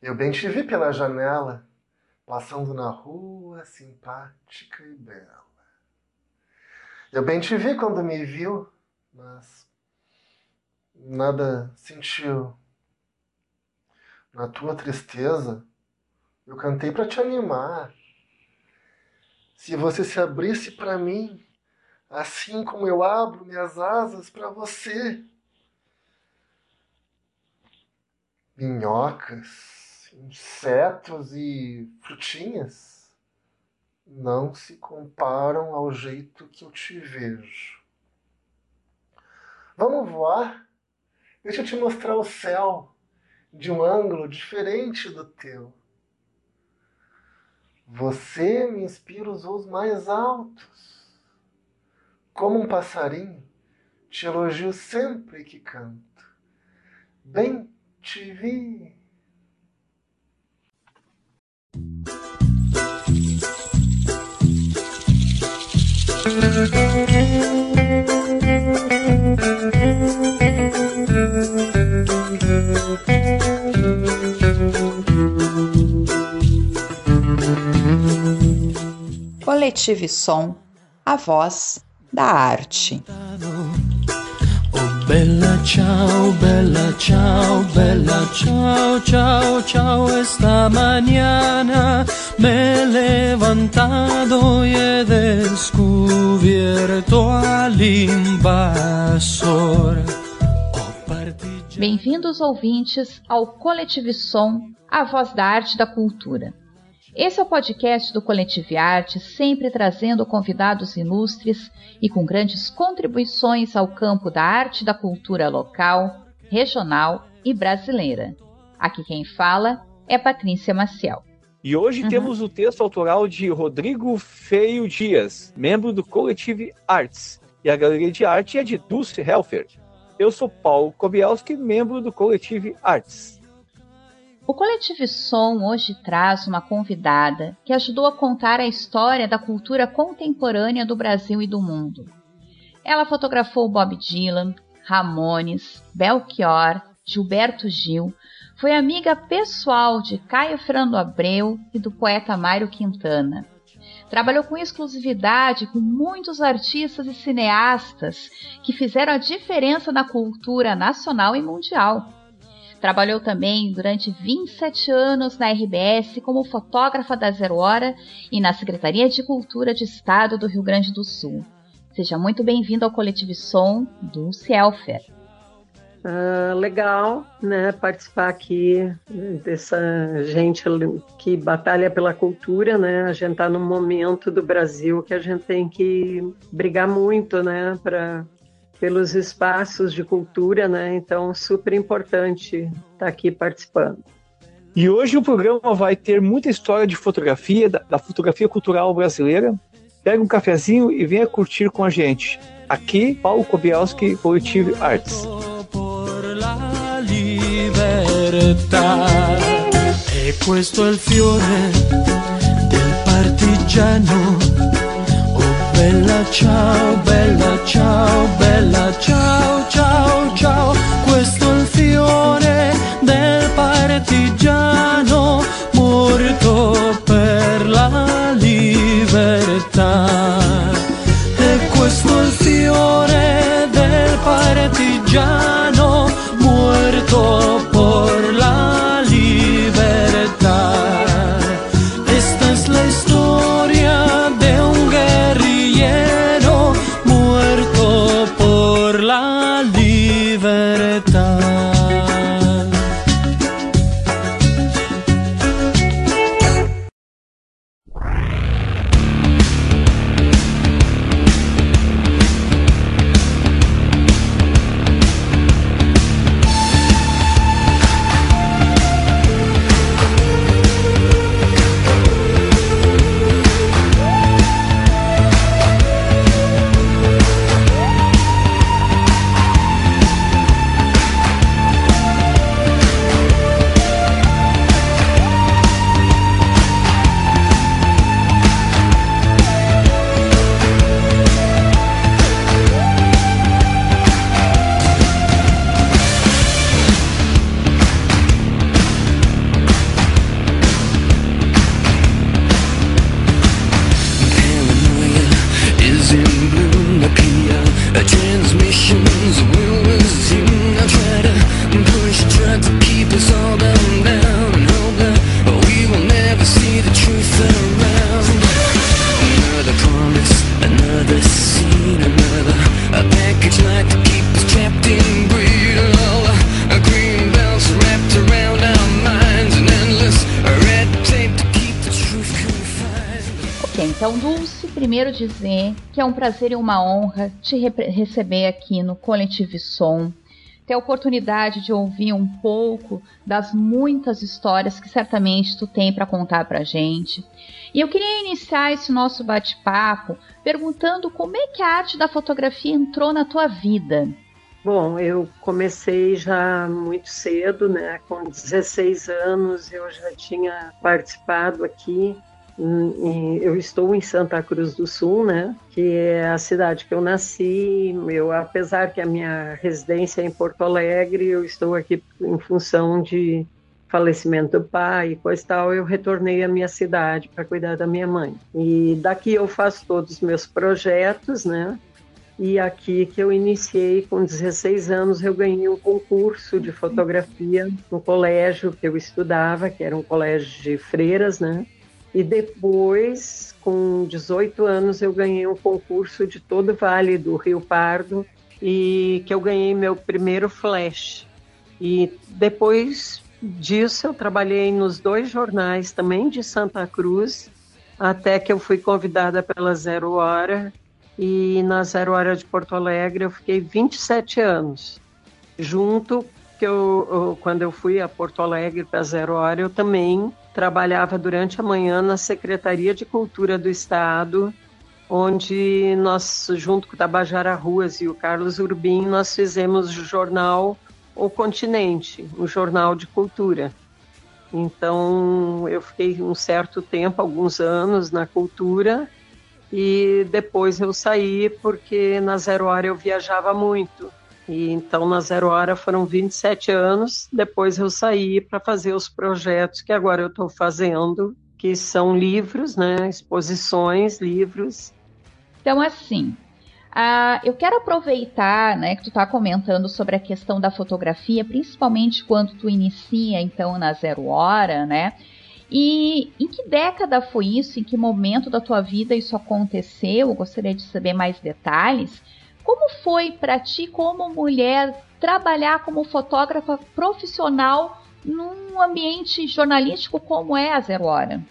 Eu bem te vi pela janela, passando na rua, simpática e bela. Eu bem te vi quando me viu, mas nada sentiu. Na tua tristeza, eu cantei para te animar. Se você se abrisse para mim, assim como eu abro minhas asas para você. Minhocas, insetos e frutinhas não se comparam ao jeito que eu te vejo. Vamos voar? Deixa eu te mostrar o céu de um ângulo diferente do teu. Você me inspira os voos mais altos. Como um passarinho, te elogio sempre que canto. Bem te vi. Coletive Som, a voz da arte. Oh bella ciao, bella ciao, bella ciao, ciao, ciao, esta mañana me he levantado y he descubierto al invasor. Bem-vindos ouvintes ao Coletive Som, a voz da arte e da cultura. Esse é o podcast do Coletive Arte, sempre trazendo convidados ilustres e com grandes contribuições ao campo da arte e da cultura local, regional e brasileira. Aqui quem fala é Patrícia Maciel. E hoje uhum. temos o texto autoral de Rodrigo Feio Dias, membro do Coletive Arts, e a galeria de arte é de Dulce Helfer. Eu sou Paulo Kobielski, membro do Coletive Arts. O Coletivo Som hoje traz uma convidada que ajudou a contar a história da cultura contemporânea do Brasil e do mundo. Ela fotografou Bob Dylan, Ramones, Belchior, Gilberto Gil, foi amiga pessoal de Caio Fernando Abreu e do poeta Mário Quintana. Trabalhou com exclusividade com muitos artistas e cineastas que fizeram a diferença na cultura nacional e mundial. Trabalhou também durante 27 anos na RBS como fotógrafa da Zero Hora e na Secretaria de Cultura de Estado do Rio Grande do Sul. Seja muito bem-vindo ao Coletivo Som do Cielfer. Uh, legal, né, participar aqui dessa gente que batalha pela cultura, né? A gente está num momento do Brasil que a gente tem que brigar muito, né, para pelos espaços de cultura, né? Então, super importante estar tá aqui participando. E hoje o programa vai ter muita história de fotografia, da, da fotografia cultural brasileira. Pega um cafezinho e venha curtir com a gente. Aqui, Paulo Kobielski, Collective Arts. E questo è il fiore del partigiano Bella ciao, bella ciao, bella ciao, ciao, ciao. Questo è il fiore del partigiano morto per la libertà. E questo è il fiore del partigiano prazer e uma honra te receber aqui no Coletivo Som, ter a oportunidade de ouvir um pouco das muitas histórias que certamente tu tem para contar para gente. E eu queria iniciar esse nosso bate-papo perguntando como é que a arte da fotografia entrou na tua vida. Bom, eu comecei já muito cedo, né? Com 16 anos eu já tinha participado aqui eu estou em Santa Cruz do Sul, né, que é a cidade que eu nasci. Eu, apesar que a minha residência é em Porto Alegre, eu estou aqui em função de falecimento do pai e coisa tal, eu retornei à minha cidade para cuidar da minha mãe. E daqui eu faço todos os meus projetos, né? E aqui que eu iniciei com 16 anos, eu ganhei um concurso de fotografia no colégio que eu estudava, que era um colégio de freiras, né? E depois, com 18 anos, eu ganhei um concurso de todo o Vale do Rio Pardo e que eu ganhei meu primeiro flash. E depois disso, eu trabalhei nos dois jornais também de Santa Cruz, até que eu fui convidada pela Zero Hora. E na Zero Hora de Porto Alegre eu fiquei 27 anos. Junto que eu, quando eu fui a Porto Alegre para Zero Hora, eu também trabalhava durante a manhã na Secretaria de Cultura do Estado, onde nós, junto com o Tabajara Ruas e o Carlos Urbim, nós fizemos o jornal O Continente, um jornal de cultura. Então, eu fiquei um certo tempo, alguns anos, na cultura, e depois eu saí porque na Zero Hora eu viajava muito. E então, na Zero Hora foram 27 anos. Depois eu saí para fazer os projetos que agora eu estou fazendo, que são livros, né? Exposições, livros. Então, assim, eu quero aproveitar, né, que tu está comentando sobre a questão da fotografia, principalmente quando tu inicia, então, na Zero Hora, né? E em que década foi isso? Em que momento da tua vida isso aconteceu? Eu gostaria de saber mais detalhes. Como foi para ti, como mulher, trabalhar como fotógrafa profissional num ambiente jornalístico como é a Zero Hora?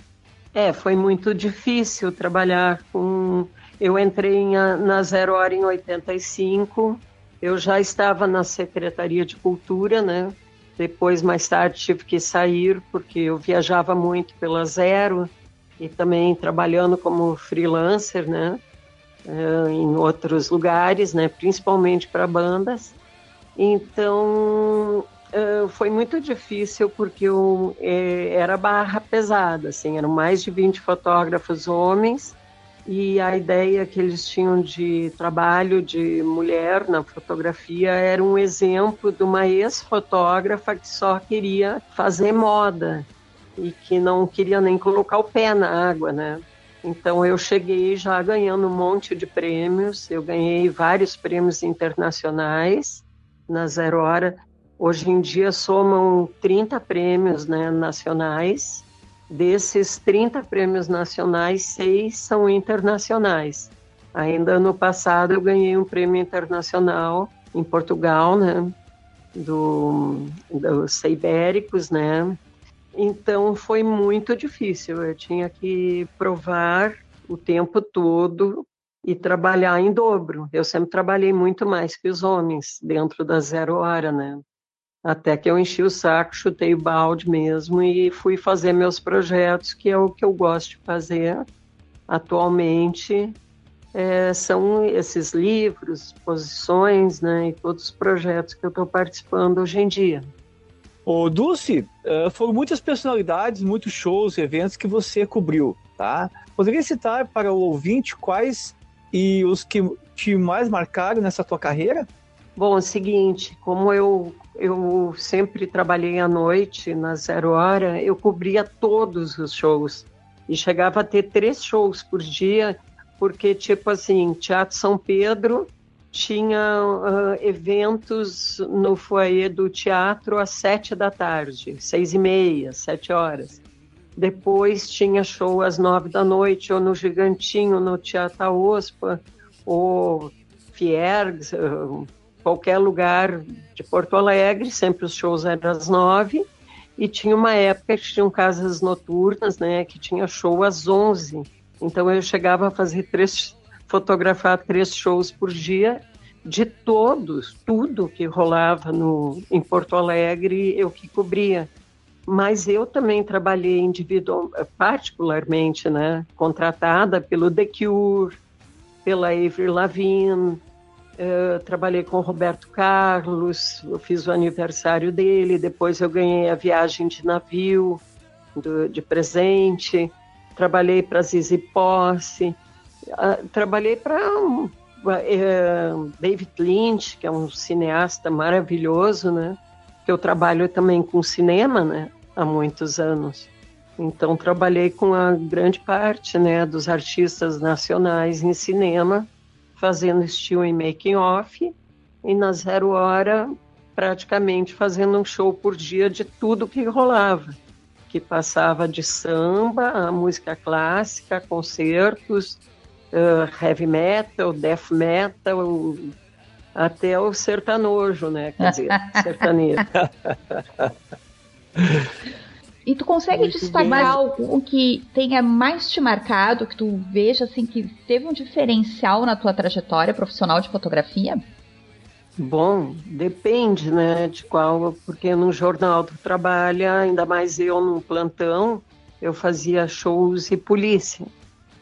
É, foi muito difícil trabalhar com. Eu entrei na Zero Hora em 85, eu já estava na Secretaria de Cultura, né? Depois, mais tarde, tive que sair porque eu viajava muito pela Zero e também trabalhando como freelancer, né? Uh, em outros lugares, né, principalmente para bandas. Então uh, foi muito difícil porque eu, eh, era barra pesada, assim, eram mais de 20 fotógrafos homens e a ideia que eles tinham de trabalho de mulher na fotografia era um exemplo de uma ex-fotógrafa que só queria fazer moda e que não queria nem colocar o pé na água, né? Então eu cheguei já ganhando um monte de prêmios, eu ganhei vários prêmios internacionais na Zero Hora. Hoje em dia somam 30 prêmios né, nacionais. Desses 30 prêmios nacionais, seis são internacionais. Ainda no passado eu ganhei um prêmio internacional em Portugal, né, do, dos Ibéricos, né, então foi muito difícil. Eu tinha que provar o tempo todo e trabalhar em dobro. Eu sempre trabalhei muito mais que os homens dentro da zero hora, né? Até que eu enchi o saco, chutei o balde mesmo e fui fazer meus projetos, que é o que eu gosto de fazer atualmente. É, são esses livros, exposições, né, e todos os projetos que eu estou participando hoje em dia. O Dulce, uh, foram muitas personalidades, muitos shows, eventos que você cobriu, tá? Poderia citar para o ouvinte quais e os que te mais marcaram nessa tua carreira? Bom, é o seguinte, como eu, eu sempre trabalhei à noite na Zero Hora, eu cobria todos os shows e chegava a ter três shows por dia, porque, tipo assim, Teatro São Pedro, tinha uh, eventos no foyer do teatro às sete da tarde, seis e meia, sete horas. Depois tinha show às nove da noite, ou no Gigantinho, no Teatro Ospa, ou Fiergs, qualquer lugar de Porto Alegre, sempre os shows eram às nove. E tinha uma época que tinham casas noturnas, né, que tinha show às onze Então eu chegava a fazer três, fotografar três shows por dia. De todos, tudo que rolava no, em Porto Alegre, eu que cobria. Mas eu também trabalhei individual, particularmente, né, contratada pelo The Cure, pela Avril Lavigne, uh, trabalhei com o Roberto Carlos, eu fiz o aniversário dele, depois eu ganhei a viagem de navio do, de presente, trabalhei para Zizi Posse, uh, trabalhei para um, uh, David Lynch, que é um cineasta maravilhoso, né? Que eu trabalho também com cinema, né? Há muitos anos. Então trabalhei com a grande parte, né, dos artistas nacionais em cinema, fazendo estilo e making off, e na zero hora praticamente fazendo um show por dia de tudo que rolava, que passava de samba, a música clássica, concertos, uh, heavy metal, death metal, até o sertanojo, né? Quer dizer, sertanejo. E tu consegue Muito destacar algo que tenha mais te marcado, que tu veja assim que teve um diferencial na tua trajetória profissional de fotografia? Bom, depende, né, de qual, porque no jornal tu trabalha, ainda mais eu num plantão, eu fazia shows e polícia.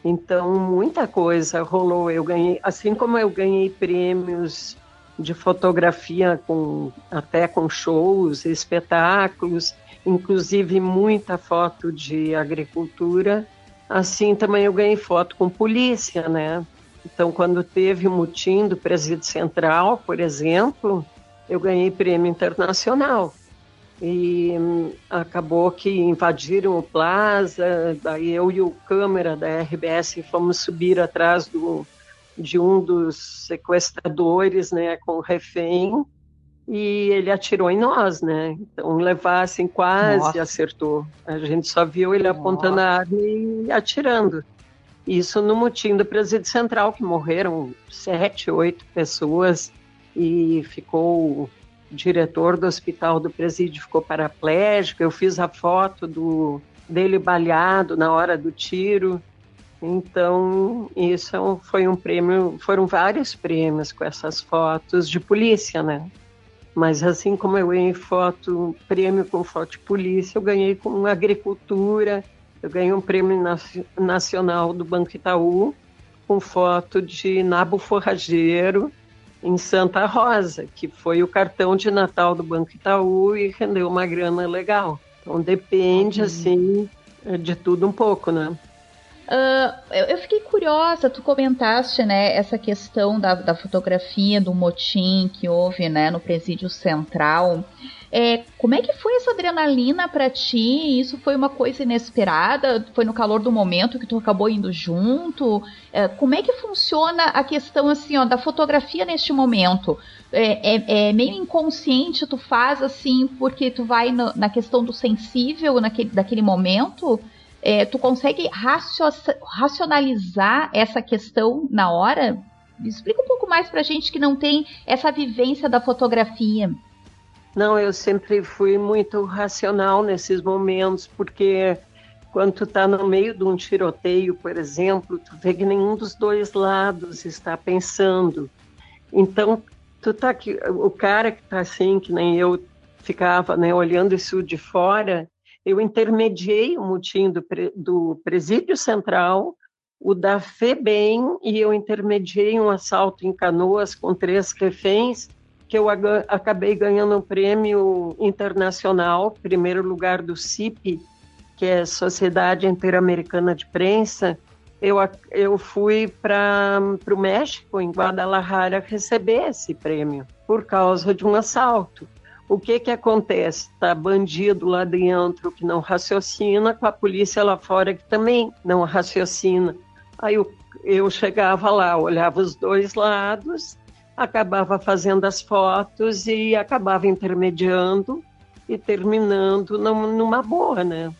Então, muita coisa rolou. Eu ganhei, assim como eu ganhei prêmios de fotografia com até com shows, espetáculos, inclusive muita foto de agricultura. Assim também eu ganhei foto com polícia, né? Então, quando teve o mutim do Presídio Central, por exemplo, eu ganhei prêmio internacional. E hum, acabou que invadiram o Plaza, daí eu e o câmera da RBS fomos subir atrás do, de um dos sequestradores, né, com o refém, e ele atirou em nós, né? Então levar assim quase Nossa. acertou. A gente só viu ele Nossa. apontando a arma e atirando. Isso no motim do presídio central, que morreram sete, oito pessoas e ficou diretor do hospital do presídio ficou paraplégico. Eu fiz a foto do dele baleado na hora do tiro. Então, isso é foi um prêmio, foram vários prêmios com essas fotos de polícia, né? Mas assim como eu ganhei foto, prêmio com foto de polícia, eu ganhei com agricultura, eu ganhei um prêmio nacional do Banco Itaú com foto de nabo forrageiro em Santa Rosa, que foi o cartão de Natal do Banco Itaú e rendeu uma grana legal. Então depende, uhum. assim, de tudo um pouco, né? Uh, eu, eu, fiquei curiosa, tu comentaste, né, essa questão da, da fotografia do motim que houve, né, no presídio central. É, como é que foi essa adrenalina para ti? Isso foi uma coisa inesperada? Foi no calor do momento que tu acabou indo junto? É, como é que funciona a questão assim, ó, da fotografia neste momento? É, é, é meio inconsciente, tu faz assim porque tu vai no, na questão do sensível naquele, daquele momento? É, tu consegue racionalizar essa questão na hora? Explica um pouco mais pra gente que não tem essa vivência da fotografia. Não, eu sempre fui muito racional nesses momentos, porque quando tu tá no meio de um tiroteio, por exemplo, tu vê que nenhum dos dois lados está pensando. Então, tu tá aqui, o cara que tá assim, que nem eu ficava, né, olhando isso de fora, eu intermediei o mutim do, do Presídio Central, o da FEBEM, e eu intermediei um assalto em Canoas com três reféns, que eu acabei ganhando um prêmio internacional, primeiro lugar do CIP, que é Sociedade Interamericana de Prensa. Eu, eu fui para o México, em Guadalajara, receber esse prêmio, por causa de um assalto. O que que acontece? Tá bandido lá dentro que não raciocina, com a polícia lá fora que também não raciocina. Aí eu, eu chegava lá, olhava os dois lados, acabava fazendo as fotos e acabava intermediando e terminando numa boa, né?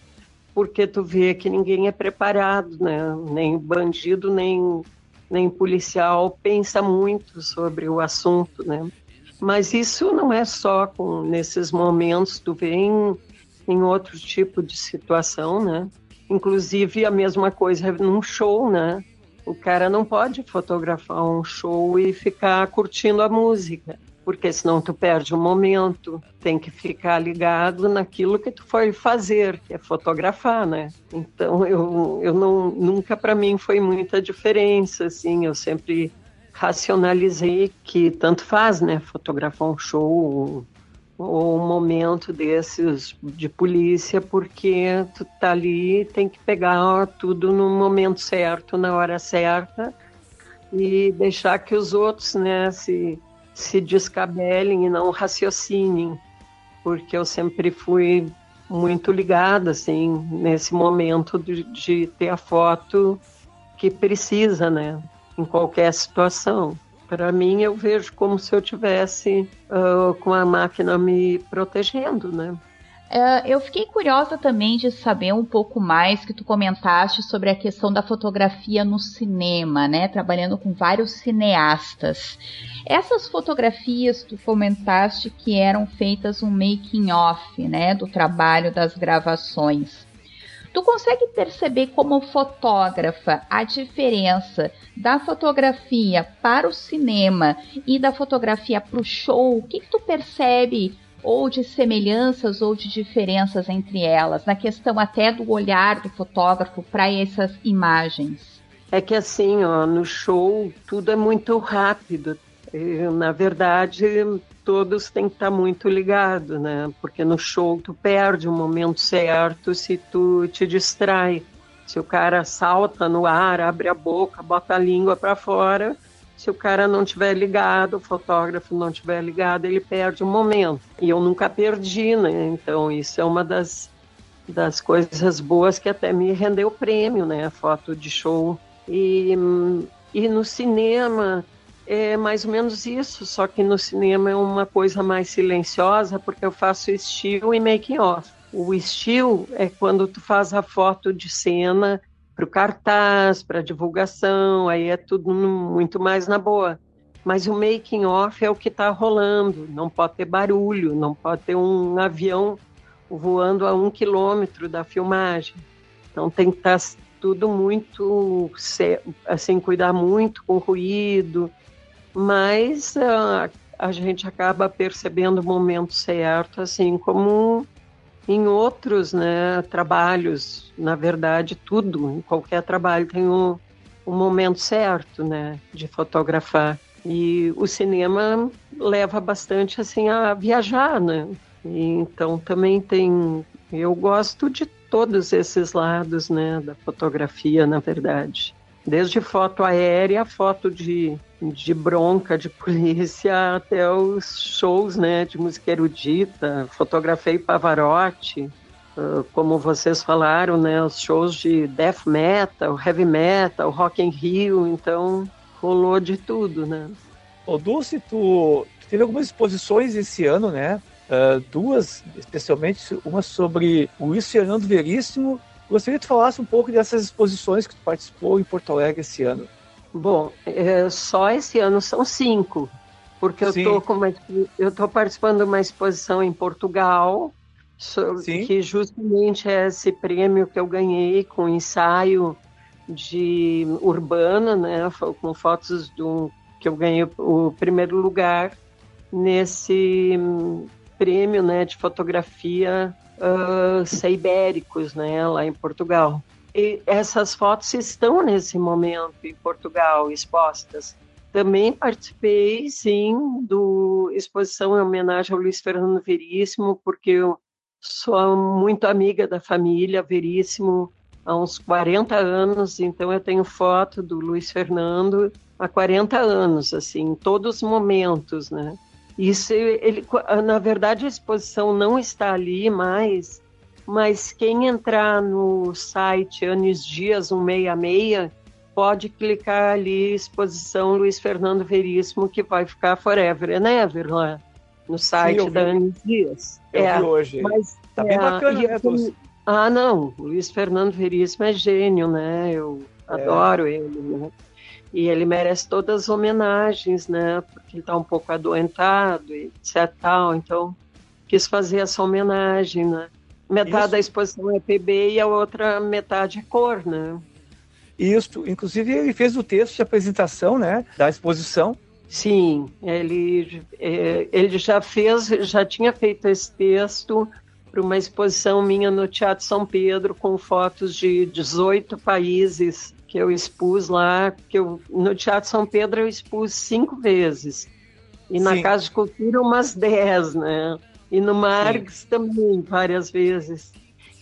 Porque tu vê que ninguém é preparado, né? Nem bandido, nem, nem policial pensa muito sobre o assunto, né? Mas isso não é só com nesses momentos, tu vê em, em outro tipo de situação, né? Inclusive, a mesma coisa num show, né? O cara não pode fotografar um show e ficar curtindo a música, porque senão tu perde o momento. Tem que ficar ligado naquilo que tu foi fazer, que é fotografar, né? Então, eu, eu não, nunca para mim foi muita diferença, assim. Eu sempre racionalizei que tanto faz, né? Fotografar um show, ou um momento desses de polícia, porque tu tá ali, tem que pegar tudo no momento certo, na hora certa, e deixar que os outros, né, se, se descabelem e não raciocinem, porque eu sempre fui muito ligada, assim, nesse momento de, de ter a foto que precisa, né, em qualquer situação. Para mim, eu vejo como se eu tivesse uh, com a máquina me protegendo, né? Uh, eu fiquei curiosa também de saber um pouco mais que tu comentaste sobre a questão da fotografia no cinema, né? Trabalhando com vários cineastas. Essas fotografias tu comentaste que eram feitas um making off, né, do trabalho das gravações. Tu consegue perceber como fotógrafa a diferença da fotografia para o cinema e da fotografia para o show? O que, que tu percebe ou de semelhanças ou de diferenças entre elas, na questão até do olhar do fotógrafo para essas imagens? É que assim, ó, no show tudo é muito rápido. na verdade, todos têm que estar muito ligados, né? Porque no show tu perde o momento certo se tu te distrai. Se o cara salta no ar, abre a boca, bota a língua para fora, se o cara não tiver ligado, o fotógrafo não tiver ligado, ele perde o momento. E eu nunca perdi, né? Então isso é uma das das coisas boas que até me rendeu prêmio, né? Foto de show. E, e no cinema é mais ou menos isso, só que no cinema é uma coisa mais silenciosa, porque eu faço estilo e making off. O estilo é quando tu faz a foto de cena para o cartaz, para divulgação, aí é tudo muito mais na boa. Mas o making off é o que está rolando, não pode ter barulho, não pode ter um avião voando a um quilômetro da filmagem. Então tem que estar tá tudo muito, assim, cuidar muito com ruído, mas uh, a gente acaba percebendo o momento certo, assim como em outros né, trabalhos. Na verdade, tudo, em qualquer trabalho tem um momento certo né, de fotografar. E o cinema leva bastante assim a viajar, né? E, então também tem. Eu gosto de todos esses lados, né, da fotografia, na verdade. Desde foto aérea, foto de de bronca de polícia até os shows né, de música erudita. Fotografei Pavarotti, uh, como vocês falaram, né, os shows de death metal, heavy metal, rock in Rio, então rolou de tudo, né? Ô Dulce, tu, tu teve algumas exposições esse ano, né? Uh, duas, especialmente uma sobre o Luiz Fernando Veríssimo. Gostaria que tu falasse um pouco dessas exposições que tu participou em Porto Alegre esse ano. Bom, é, só esse ano são cinco, porque eu estou eu tô participando de uma exposição em Portugal, so, que justamente é esse prêmio que eu ganhei com ensaio de urbana, né, com fotos do que eu ganhei o primeiro lugar nesse hum, prêmio, né, de fotografia uh, Seibéricos, né, lá em Portugal. Essas fotos estão nesse momento em Portugal expostas. Também participei, sim, do exposição em homenagem ao Luiz Fernando Veríssimo, porque eu sou muito amiga da família Veríssimo há uns 40 anos, então eu tenho foto do Luiz Fernando há 40 anos, assim, em todos os momentos, né? Isso, ele, na verdade, a exposição não está ali mais, mas quem entrar no site Anis Dias 166 pode clicar ali exposição Luiz Fernando Veríssimo que vai ficar forever né, ever lá no site Sim, da Anis Dias. Eu é, vi hoje. Mas, tá bem é, bacana, né, assim, Ah, não, Luiz Fernando Veríssimo é gênio, né? Eu é. adoro ele, né? E ele merece todas as homenagens, né? Porque ele está um pouco adoentado e etc. Tal, então quis fazer essa homenagem, né? Metade Isso. da exposição é PB e a outra metade é cor, né? Isso, inclusive ele fez o texto de apresentação, né, da exposição. Sim, ele, é, ele já fez, já tinha feito esse texto para uma exposição minha no Teatro São Pedro com fotos de 18 países que eu expus lá, que eu, no Teatro São Pedro eu expus cinco vezes. E na Sim. Casa de Cultura umas dez, né? E no Marx também, várias vezes.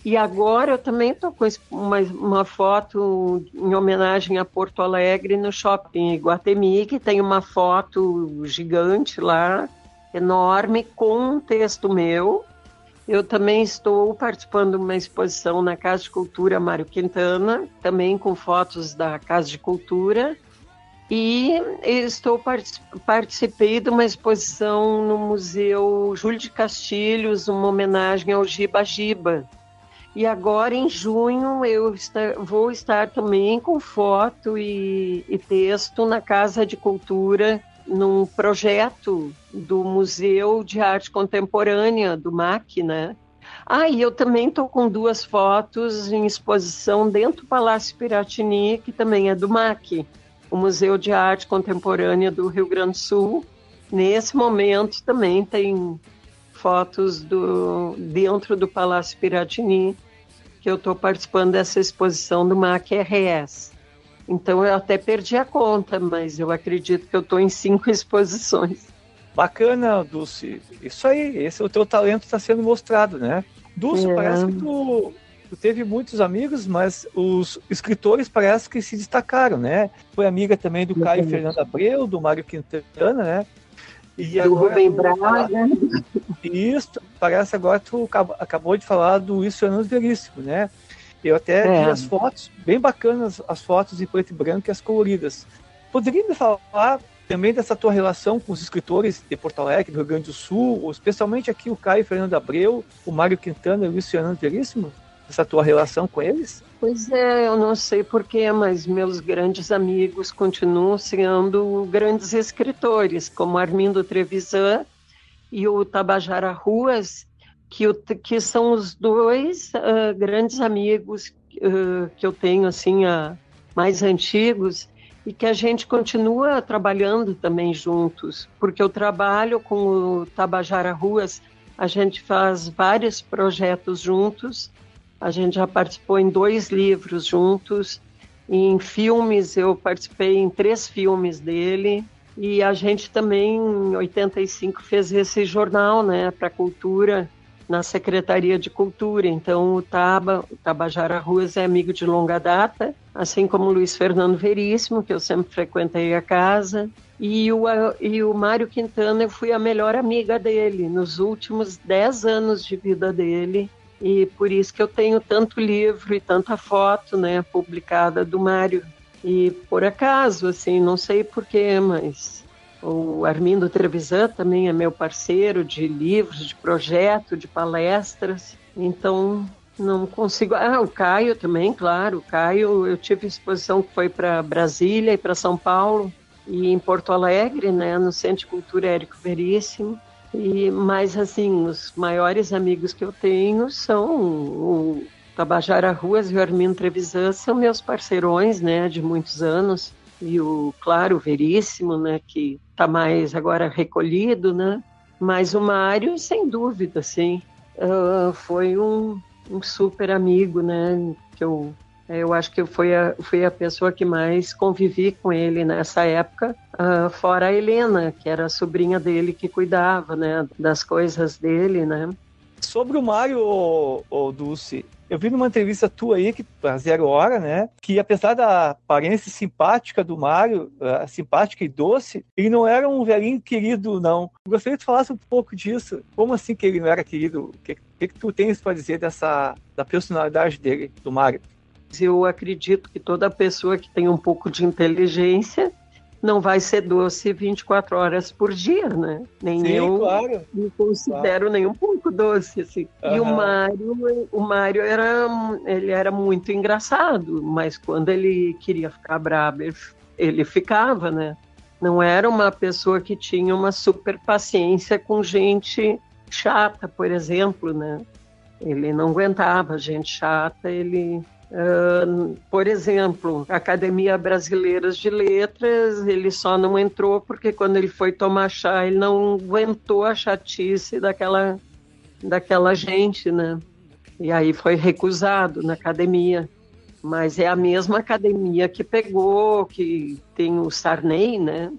E agora eu também estou com uma, uma foto em homenagem a Porto Alegre no shopping Iguatemi, que tem uma foto gigante lá, enorme, com um texto meu. Eu também estou participando de uma exposição na Casa de Cultura Mário Quintana, também com fotos da Casa de Cultura. E estou partic- participei de uma exposição no Museu Júlio de Castilhos, uma homenagem ao Giba Giba. E agora, em junho, eu vou estar também com foto e, e texto na Casa de Cultura, num projeto do Museu de Arte Contemporânea, do MAC, né? Ah, e eu também estou com duas fotos em exposição dentro do Palácio Piratini, que também é do MAC, o Museu de Arte Contemporânea do Rio Grande do Sul. Nesse momento também tem fotos do, dentro do Palácio Piratini, que eu estou participando dessa exposição do MAC RS. Então eu até perdi a conta, mas eu acredito que eu estou em cinco exposições. Bacana, Dulce. Isso aí, esse é o teu talento está sendo mostrado, né? Dulce, É. parece que tu, teve muitos amigos, mas os escritores parece que se destacaram, né? Foi amiga também do Caio. Fernando Abreu, do Mário Quintana, né? E Do agora Rubem Braga. Isso, parece agora tu acab- acabou de falar do Luiz Fernando Veríssimo, né? Eu até É. vi as fotos, bem bacanas as fotos em preto e branco e as coloridas. Poderia me falar também dessa tua relação com os escritores de Porto Alegre, do Rio Grande do Sul, especialmente aqui o Caio Fernando Abreu, o Mário Quintana e o Luiz Fernando Veríssimo? Essa tua relação com eles? Pois é, eu não sei porquê, mas meus grandes amigos continuam sendo grandes escritores, como Armindo Trevisan e o Tabajara Ruas, que, que são os dois ah, grandes amigos ah, que eu tenho, assim, ah, mais antigos, e que a gente continua trabalhando também juntos, porque eu trabalho com o Tabajara Ruas, a gente faz vários projetos juntos, a gente já participou em dois livros juntos. Em filmes, eu participei em três filmes dele. E a gente também, em 85, fez esse jornal né, para a cultura, na Secretaria de Cultura. Então, o Taba, o Tabajara Ruas é amigo de longa data, assim como o Luiz Fernando Veríssimo, que eu sempre frequentei a casa. E o, e o Mário Quintana, eu fui a melhor amiga dele nos últimos dez anos de vida dele e por isso que eu tenho tanto livro e tanta foto, né, publicada do Mário. E por acaso, assim, não sei porquê, mas o Armindo Trevisan também é meu parceiro de livros, de projeto, de palestras. Então, não consigo. Ah, o Caio também, claro. O Caio, eu tive exposição que foi para Brasília e para São Paulo e em Porto Alegre, né, no Centro de Cultura Érico Veríssimo. E, mas, assim, os maiores amigos que eu tenho são o Tabajara Ruas e o Armindo Trevisan, são meus parceirões, né, de muitos anos. E o, claro, o Veríssimo, né, que está mais agora recolhido, né. Mas o Mário, sem dúvida, sim, uh, foi um, um super amigo, né, que eu eu acho que fui a, fui a pessoa que mais convivi com ele nessa época, uh, fora a Helena, que era a sobrinha dele que cuidava, né, das coisas dele, né. Sobre o Mário, ô, ô, Dulce, eu vi numa entrevista tua aí, que pra Zero Hora, né, que apesar da aparência simpática do Mário, uh, simpática e doce, ele não era um velhinho querido, não. Eu gostaria que tu falasse um pouco disso. Como assim que ele não era querido? O que, que, que tu tens para dizer dessa, da personalidade dele, do Mário? Eu acredito que toda pessoa que tem um pouco de inteligência não vai ser doce 24 horas por dia, né? Nem Sim, eu claro. me considero claro. nem um pouco doce, assim. Uhum. E o Mário, o Mário era, ele era muito engraçado, mas quando ele queria ficar bravo, ele, ele ficava, né? Não era uma pessoa que tinha uma super paciência com gente chata, por exemplo, né? Ele não aguentava gente chata, ele Por exemplo, Academia Brasileira de Letras, ele só não entrou porque quando ele foi tomar chá, ele não aguentou a chatice daquela, daquela gente, né? E aí foi recusado na academia. Mas é a mesma academia que pegou, que tem o Sarney, né?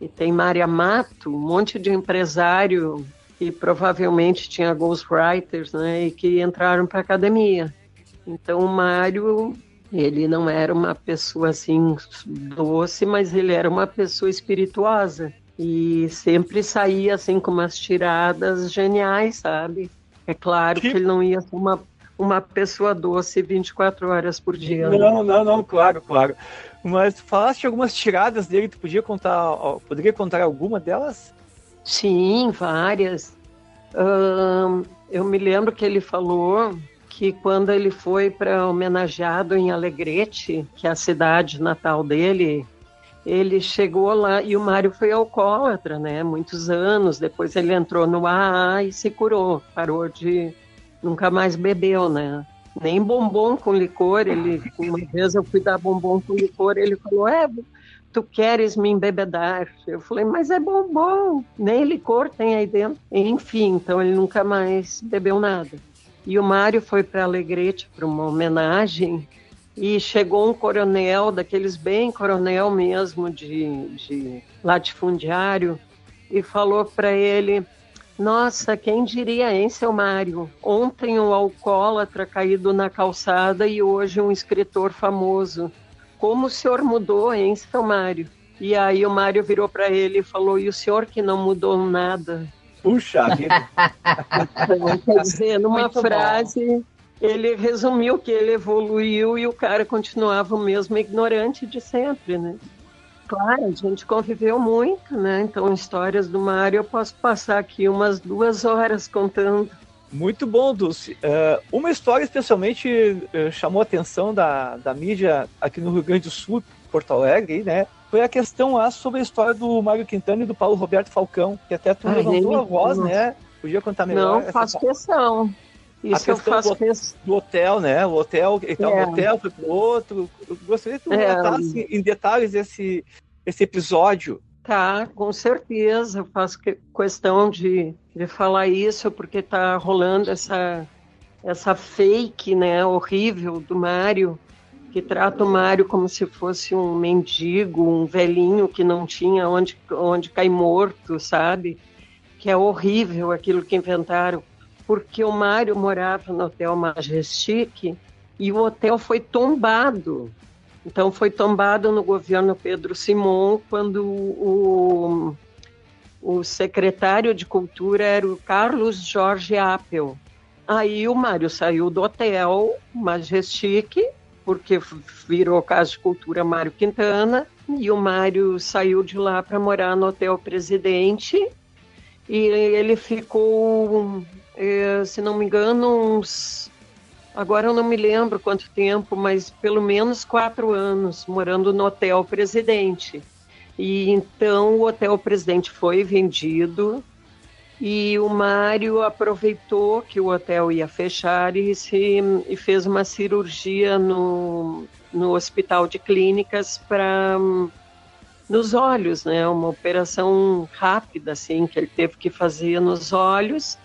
E tem Maria Mato, um monte de empresário que provavelmente tinha ghostwriters, né? E que entraram para a academia. Então o Mário, ele não era uma pessoa assim doce, mas ele era uma pessoa espirituosa e sempre saía assim com umas tiradas geniais, sabe? É claro que, que ele não ia ser uma uma pessoa doce 24 horas por dia. Não, não, não, claro, claro. Mas falaste algumas tiradas dele, tu podia contar, poderia contar alguma delas? Sim, várias. eu me lembro que ele falou que quando ele foi para homenageado em Alegrete, que é a cidade natal dele, ele chegou lá e o Mário foi alcoólatra, né? Muitos anos. Depois ele entrou no AA e se curou, parou de nunca mais bebeu, né? Nem bombom com licor. Ele uma vez eu fui dar bombom com licor, ele falou: "É, tu queres me embebedar?" Eu falei: "Mas é bombom, nem licor tem aí dentro." Enfim, então ele nunca mais bebeu nada. E o Mário foi para Alegrete para uma homenagem e chegou um coronel, daqueles bem coronel mesmo, de, de latifundiário, e falou para ele: Nossa, quem diria, hein, seu Mário? Ontem um alcoólatra caído na calçada e hoje um escritor famoso. Como o senhor mudou, hein, seu Mário? E aí o Mário virou para ele e falou: E o senhor que não mudou nada? Puxa vida! Quer dizer, numa Muito frase, bom. ele resumiu que ele evoluiu e o cara continuava o mesmo ignorante de sempre, né? Claro, a gente conviveu muito, né? Então, histórias do Mário eu posso passar aqui umas duas horas contando. Muito bom, Dulce. Uh, uma história especialmente uh, chamou a atenção da, da mídia aqui no Rio Grande do Sul, Porto Alegre, né? Foi a questão lá sobre a história do Mário Quintana e do Paulo Roberto Falcão, que até tu Ai, levantou a voz, né? Podia contar melhor. Não, faço questão. Isso a questão eu faço do, do, hotel, né? O hotel, então, é. hotel foi pro outro. Eu gostaria que tu é. relatasse em detalhes esse, esse episódio. Tá, com certeza. Eu faço questão de, de falar isso, porque tá rolando essa, essa fake, né, horrível do Mário que trata o Mário como se fosse um mendigo, um velhinho que não tinha onde, onde cair morto, sabe? Que é horrível aquilo que inventaram, porque o Mário morava no Hotel Majestic e o hotel foi tombado. Então foi tombado no governo Pedro Simon quando o, o secretário de Cultura era o Carlos Jorge Appel. Aí o Mário saiu do hotel Majestic porque virou Casa de Cultura Mário Quintana, e o Mário saiu de lá para morar no Hotel Presidente, e ele ficou, é, se não me engano, uns. Agora eu não me lembro quanto tempo, mas pelo menos quatro anos morando no Hotel Presidente. E então o Hotel Presidente foi vendido e o Mário aproveitou que o hotel ia fechar e, se, e fez uma cirurgia no, no hospital de clínicas para nos olhos, né? Uma operação rápida, assim, que ele teve que fazer nos olhos.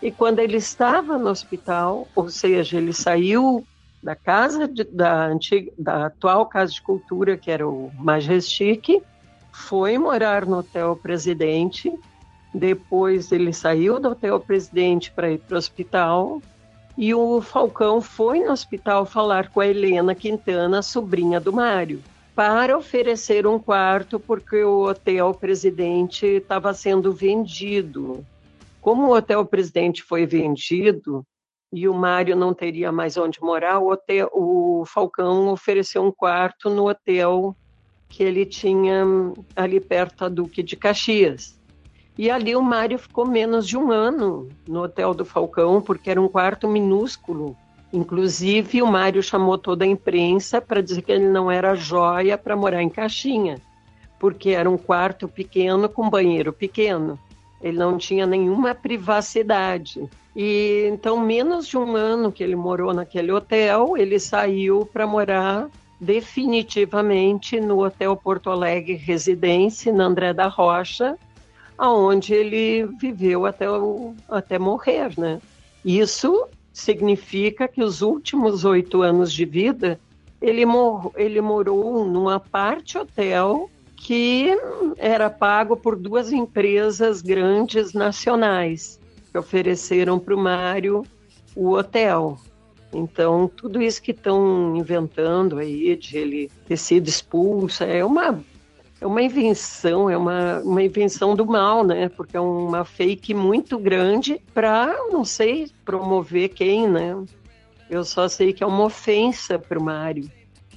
E quando ele estava no hospital, ou seja, ele saiu da casa de, da antiga, da atual casa de cultura, que era o Majestic, foi morar no hotel Presidente depois ele saiu do Hotel Presidente para ir para o hospital e o Falcão foi no hospital falar com a Helena Quintana, sobrinha do Mário, para oferecer um quarto porque o Hotel Presidente estava sendo vendido. Como o Hotel Presidente foi vendido e o Mário não teria mais onde morar, o, hotel, o Falcão ofereceu um quarto no hotel que ele tinha ali perto da Duque de Caxias. E ali o Mário ficou menos de um ano no Hotel do Falcão, porque era um quarto minúsculo. Inclusive, o Mário chamou toda a imprensa para dizer que ele não era joia para morar em Caixinha, porque era um quarto pequeno com banheiro pequeno. Ele não tinha nenhuma privacidade. E então, menos de um ano que ele morou naquele hotel, ele saiu para morar definitivamente no Hotel Porto Alegre Residência, na André da Rocha, aonde ele viveu até, o, até morrer, né? Isso significa que os últimos oito anos de vida ele, mor ele morou numa parte hotel que era pago por duas empresas grandes nacionais que ofereceram para o Mário o hotel. Então, tudo isso que estão inventando aí, de ele ter sido expulso, é uma, é uma invenção, é uma, uma invenção do mal, né? Porque é uma fake muito grande para, não sei, promover quem, né? Eu só sei que é uma ofensa para o Mário.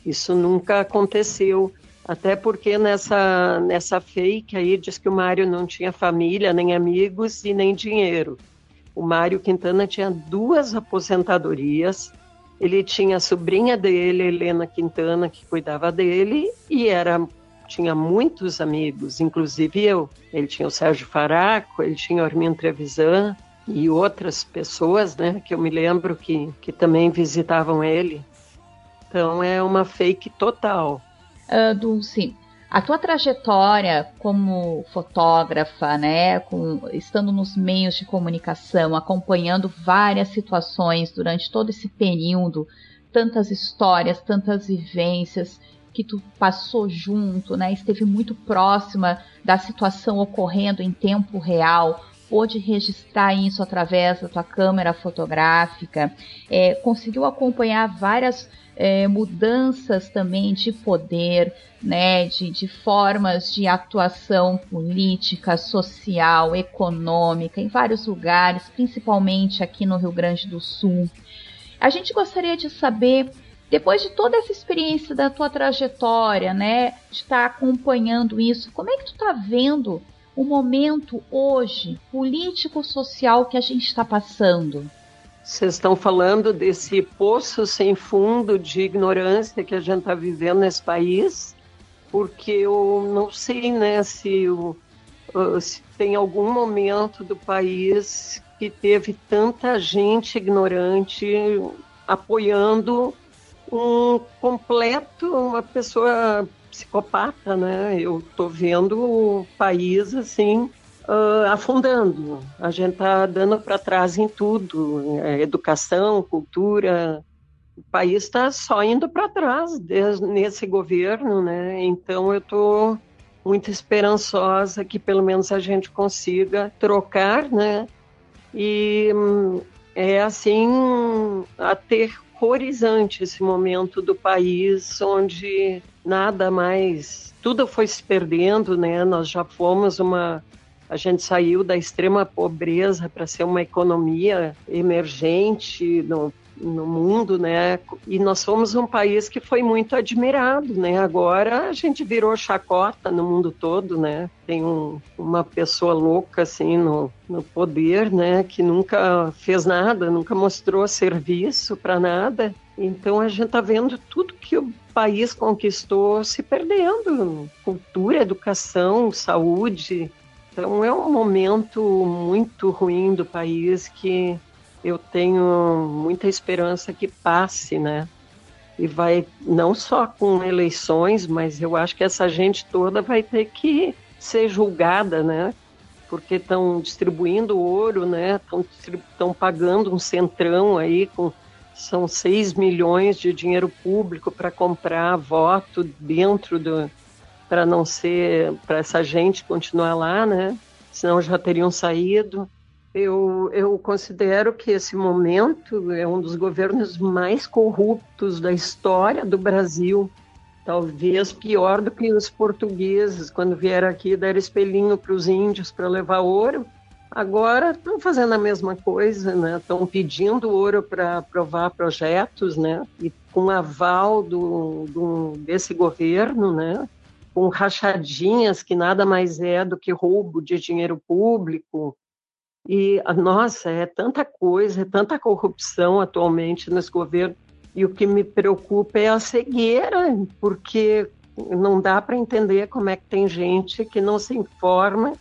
Isso nunca aconteceu. Até porque nessa, nessa fake aí diz que o Mário não tinha família, nem amigos e nem dinheiro. O Mário Quintana tinha duas aposentadorias. Ele tinha a sobrinha dele, Helena Quintana, que cuidava dele, e era tinha muitos amigos, inclusive eu. Ele tinha o Sérgio Faraco, ele tinha o Armin Trevisan e outras pessoas, né, que eu me lembro que, que também visitavam ele. Então é uma fake total uh, Dulce, a tua trajetória como fotógrafa, né, com, estando nos meios de comunicação, acompanhando várias situações durante todo esse período, tantas histórias, tantas vivências que tu passou junto, né, esteve muito próxima da situação ocorrendo em tempo real, pôde registrar isso através da tua câmera fotográfica, é, conseguiu acompanhar várias é, mudanças também de poder, né, de, de formas de atuação política, social, econômica em vários lugares, principalmente aqui no Rio Grande do Sul. A gente gostaria de saber, depois de toda essa experiência da tua trajetória, né, de estar acompanhando isso, como é que tu está vendo o momento hoje político-social que a gente está passando? Vocês estão falando desse poço sem fundo de ignorância que a gente está vivendo nesse país, porque eu não sei né, se, se tem algum momento do país que teve tanta gente ignorante apoiando um completo, uma pessoa psicopata, né? Eu estou vendo o país assim uh, afundando. A gente está dando para trás em tudo, é, educação, cultura. O país está só indo para trás desde, nesse governo, né? Então eu estou muito esperançosa que pelo menos a gente consiga trocar, né? E hum, é assim aterrorizante esse momento do país onde nada mais, tudo foi se perdendo, né? Nós já fomos uma a gente saiu da extrema pobreza para ser uma economia emergente no, no mundo, né? E nós somos um país que foi muito admirado, né? Agora a gente virou chacota no mundo todo, né? Tem um, uma pessoa louca assim no, no poder, né? Que nunca fez nada, nunca mostrou serviço para nada. Então a gente está vendo tudo que o país conquistou se perdendo: cultura, educação, saúde, então é um momento muito ruim do país que eu tenho muita esperança que passe, né? E vai não só com eleições, mas eu acho que essa gente toda vai ter que ser julgada, né? Porque estão distribuindo ouro, né? Estão pagando um centrão aí com são 6 milhões de dinheiro público para comprar voto dentro do, para não ser para essa gente continuar lá, né? Senão já teriam saído. Eu, eu considero que esse momento é um dos governos mais corruptos da história do Brasil. Talvez pior do que os portugueses, quando vieram aqui dar espelhinho para os índios para levar ouro. Agora estão fazendo a mesma coisa, né? Estão pedindo ouro para aprovar projetos, né? E com aval do, do, desse governo, né? com rachadinhas que nada mais é do que roubo de dinheiro público. E, nossa, é tanta coisa, é tanta corrupção atualmente nesse governo. E o que me preocupa é a cegueira, porque não dá para entender como é que tem gente que não se informa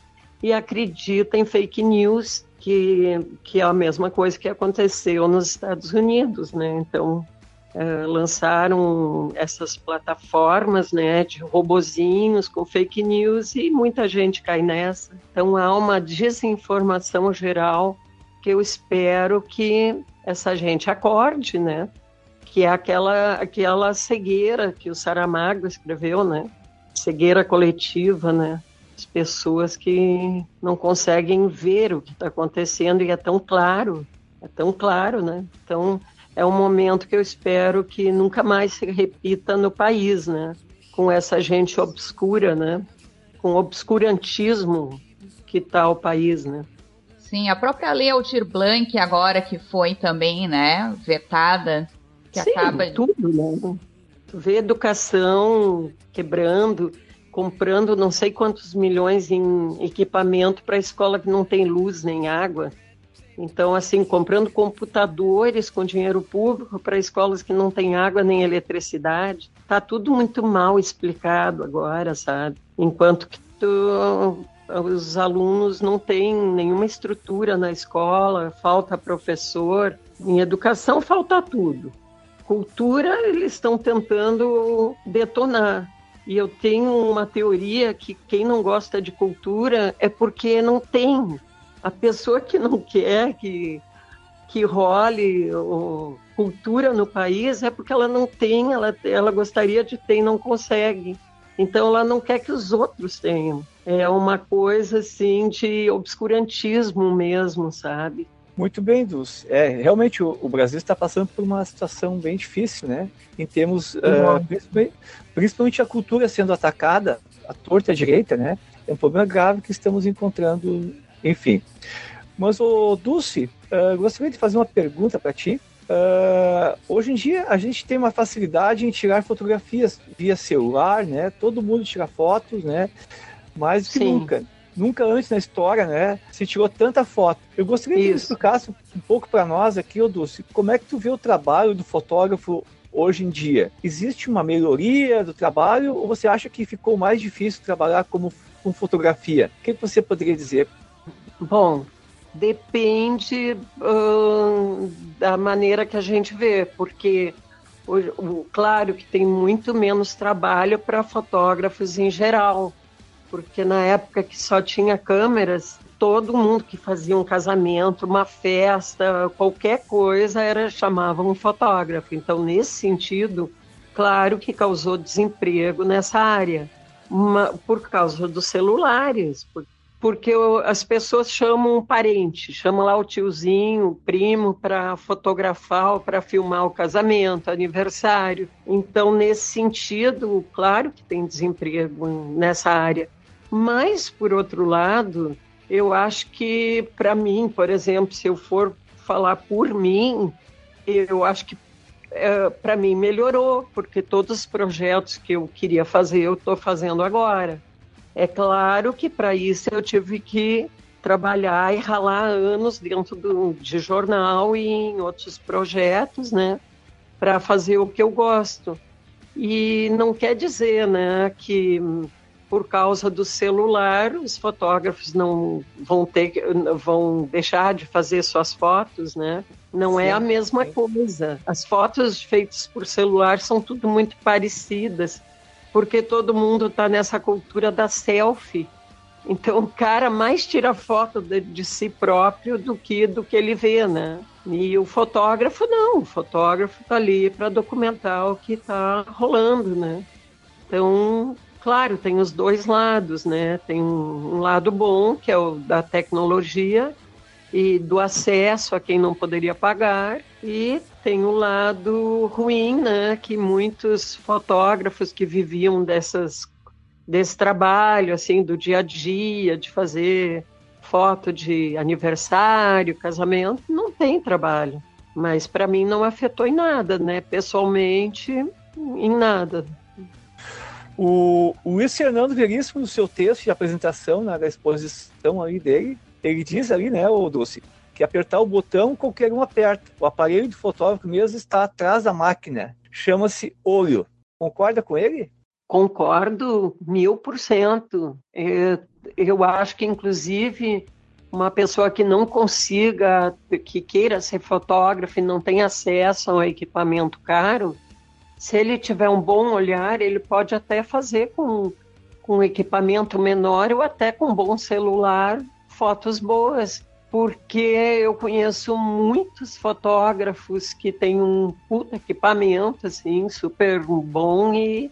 e acredita em fake news, que, que é a mesma coisa que aconteceu nos Estados Unidos, né? Então, é, lançaram essas plataformas, né, de robozinhos com fake news e muita gente cai nessa. Então, há uma desinformação geral que eu espero que essa gente acorde, né? Que é aquela, aquela cegueira que o Saramago escreveu, né? Cegueira coletiva, né? As pessoas que não conseguem ver o que está acontecendo e é tão claro, é tão claro, né? Então é um momento que eu espero que nunca mais se repita no país, né? Com essa gente obscura, né? Com o obscurantismo que está o país, né? Sim, a própria lei Altir Blanc agora que foi também, né, vetada, que Sim, acaba tudo, né? Tu vê educação quebrando, comprando não sei quantos milhões em equipamento para escola que não tem luz nem água. Então, assim, comprando computadores com dinheiro público para escolas que não têm água nem eletricidade. Tá tudo muito mal explicado agora, sabe? Enquanto que tu os alunos não têm nenhuma estrutura na escola, falta professor. Em educação falta tudo. Cultura eles estão tentando detonar. E eu tenho uma teoria que quem não gosta de cultura é porque não tem. A pessoa que não quer que, que role cultura no país é porque ela não tem, ela, ela gostaria de ter e não consegue. Então ela não quer que os outros tenham. É uma coisa assim de obscurantismo mesmo, sabe? Muito bem, Dulce. É, realmente o, o, Brasil está passando por uma situação bem difícil, né? Em termos, uh, principalmente, principalmente, a cultura sendo atacada, a torta a direita, né? É um problema grave que estamos encontrando, enfim. Mas, o Dulce, uh, gostaria de fazer uma pergunta para ti. Uh, hoje em dia a gente tem uma facilidade em tirar fotografias via celular, né? Todo mundo tira fotos, né? mais do que Sim. nunca. Nunca antes na história, né, se tirou tanta foto. Eu gostaria Isso. que você explicasse um pouco para nós aqui, Dulce, como é que tu vê o trabalho do fotógrafo hoje em dia? Existe uma melhoria do trabalho ou você acha que ficou mais difícil trabalhar como com fotografia? O que, que você poderia dizer? Bom, depende da maneira que a gente vê, porque o, claro que tem muito menos trabalho para fotógrafos em geral porque na época que só tinha câmeras, todo mundo que fazia um casamento, uma festa, qualquer coisa, era chamava um fotógrafo. Então, nesse sentido, claro que causou desemprego nessa área, uma, por causa dos celulares, por, porque as pessoas chamam um parente, chamam lá o tiozinho, o primo para fotografar para filmar o casamento, aniversário. Então, nesse sentido, claro que tem desemprego nessa área. Mas, por outro lado, eu acho que, para mim, por exemplo, se eu for falar por mim, eu acho que é, para mim melhorou, porque todos os projetos que eu queria fazer, eu estou fazendo agora. É claro que para isso eu tive que trabalhar e ralar anos dentro do, de jornal e em outros projetos, né, para fazer o que eu gosto. E não quer dizer, né, que por causa do celular, os fotógrafos não vão ter, vão deixar de fazer suas fotos, né? Não sim, é a mesma sim. coisa. As fotos feitas por celular são tudo muito parecidas, porque todo mundo está nessa cultura da selfie. Então o cara mais tira foto de, de, si próprio do que do que ele vê, né? E o fotógrafo não, o fotógrafo está ali para documentar o que está rolando, né? Então claro, tem os dois lados, né? Tem um, lado bom, que é o da tecnologia e do acesso a quem não poderia pagar, e tem o lado ruim, né? Que muitos fotógrafos que viviam dessas desse trabalho, assim, do dia a dia, de fazer foto de aniversário, casamento, não tem trabalho. Mas para mim não afetou em nada, né? Pessoalmente, em nada. O, Luiz Fernando Veríssimo, no seu texto de apresentação, na exposição ali dele, ele diz ali, né, o Dulce, que apertar o botão qualquer um aperta. O aparelho do fotógrafo mesmo está atrás da máquina. Chama-se olho. Concorda com ele? Concordo mil por cento. É, eu acho que, inclusive, uma pessoa que não consiga, que queira ser fotógrafo e não tem acesso ao equipamento caro, se ele tiver um bom olhar, ele pode até fazer com, com equipamento menor ou até com um bom celular fotos boas. Porque eu conheço muitos fotógrafos que têm um puta equipamento, assim, super bom e,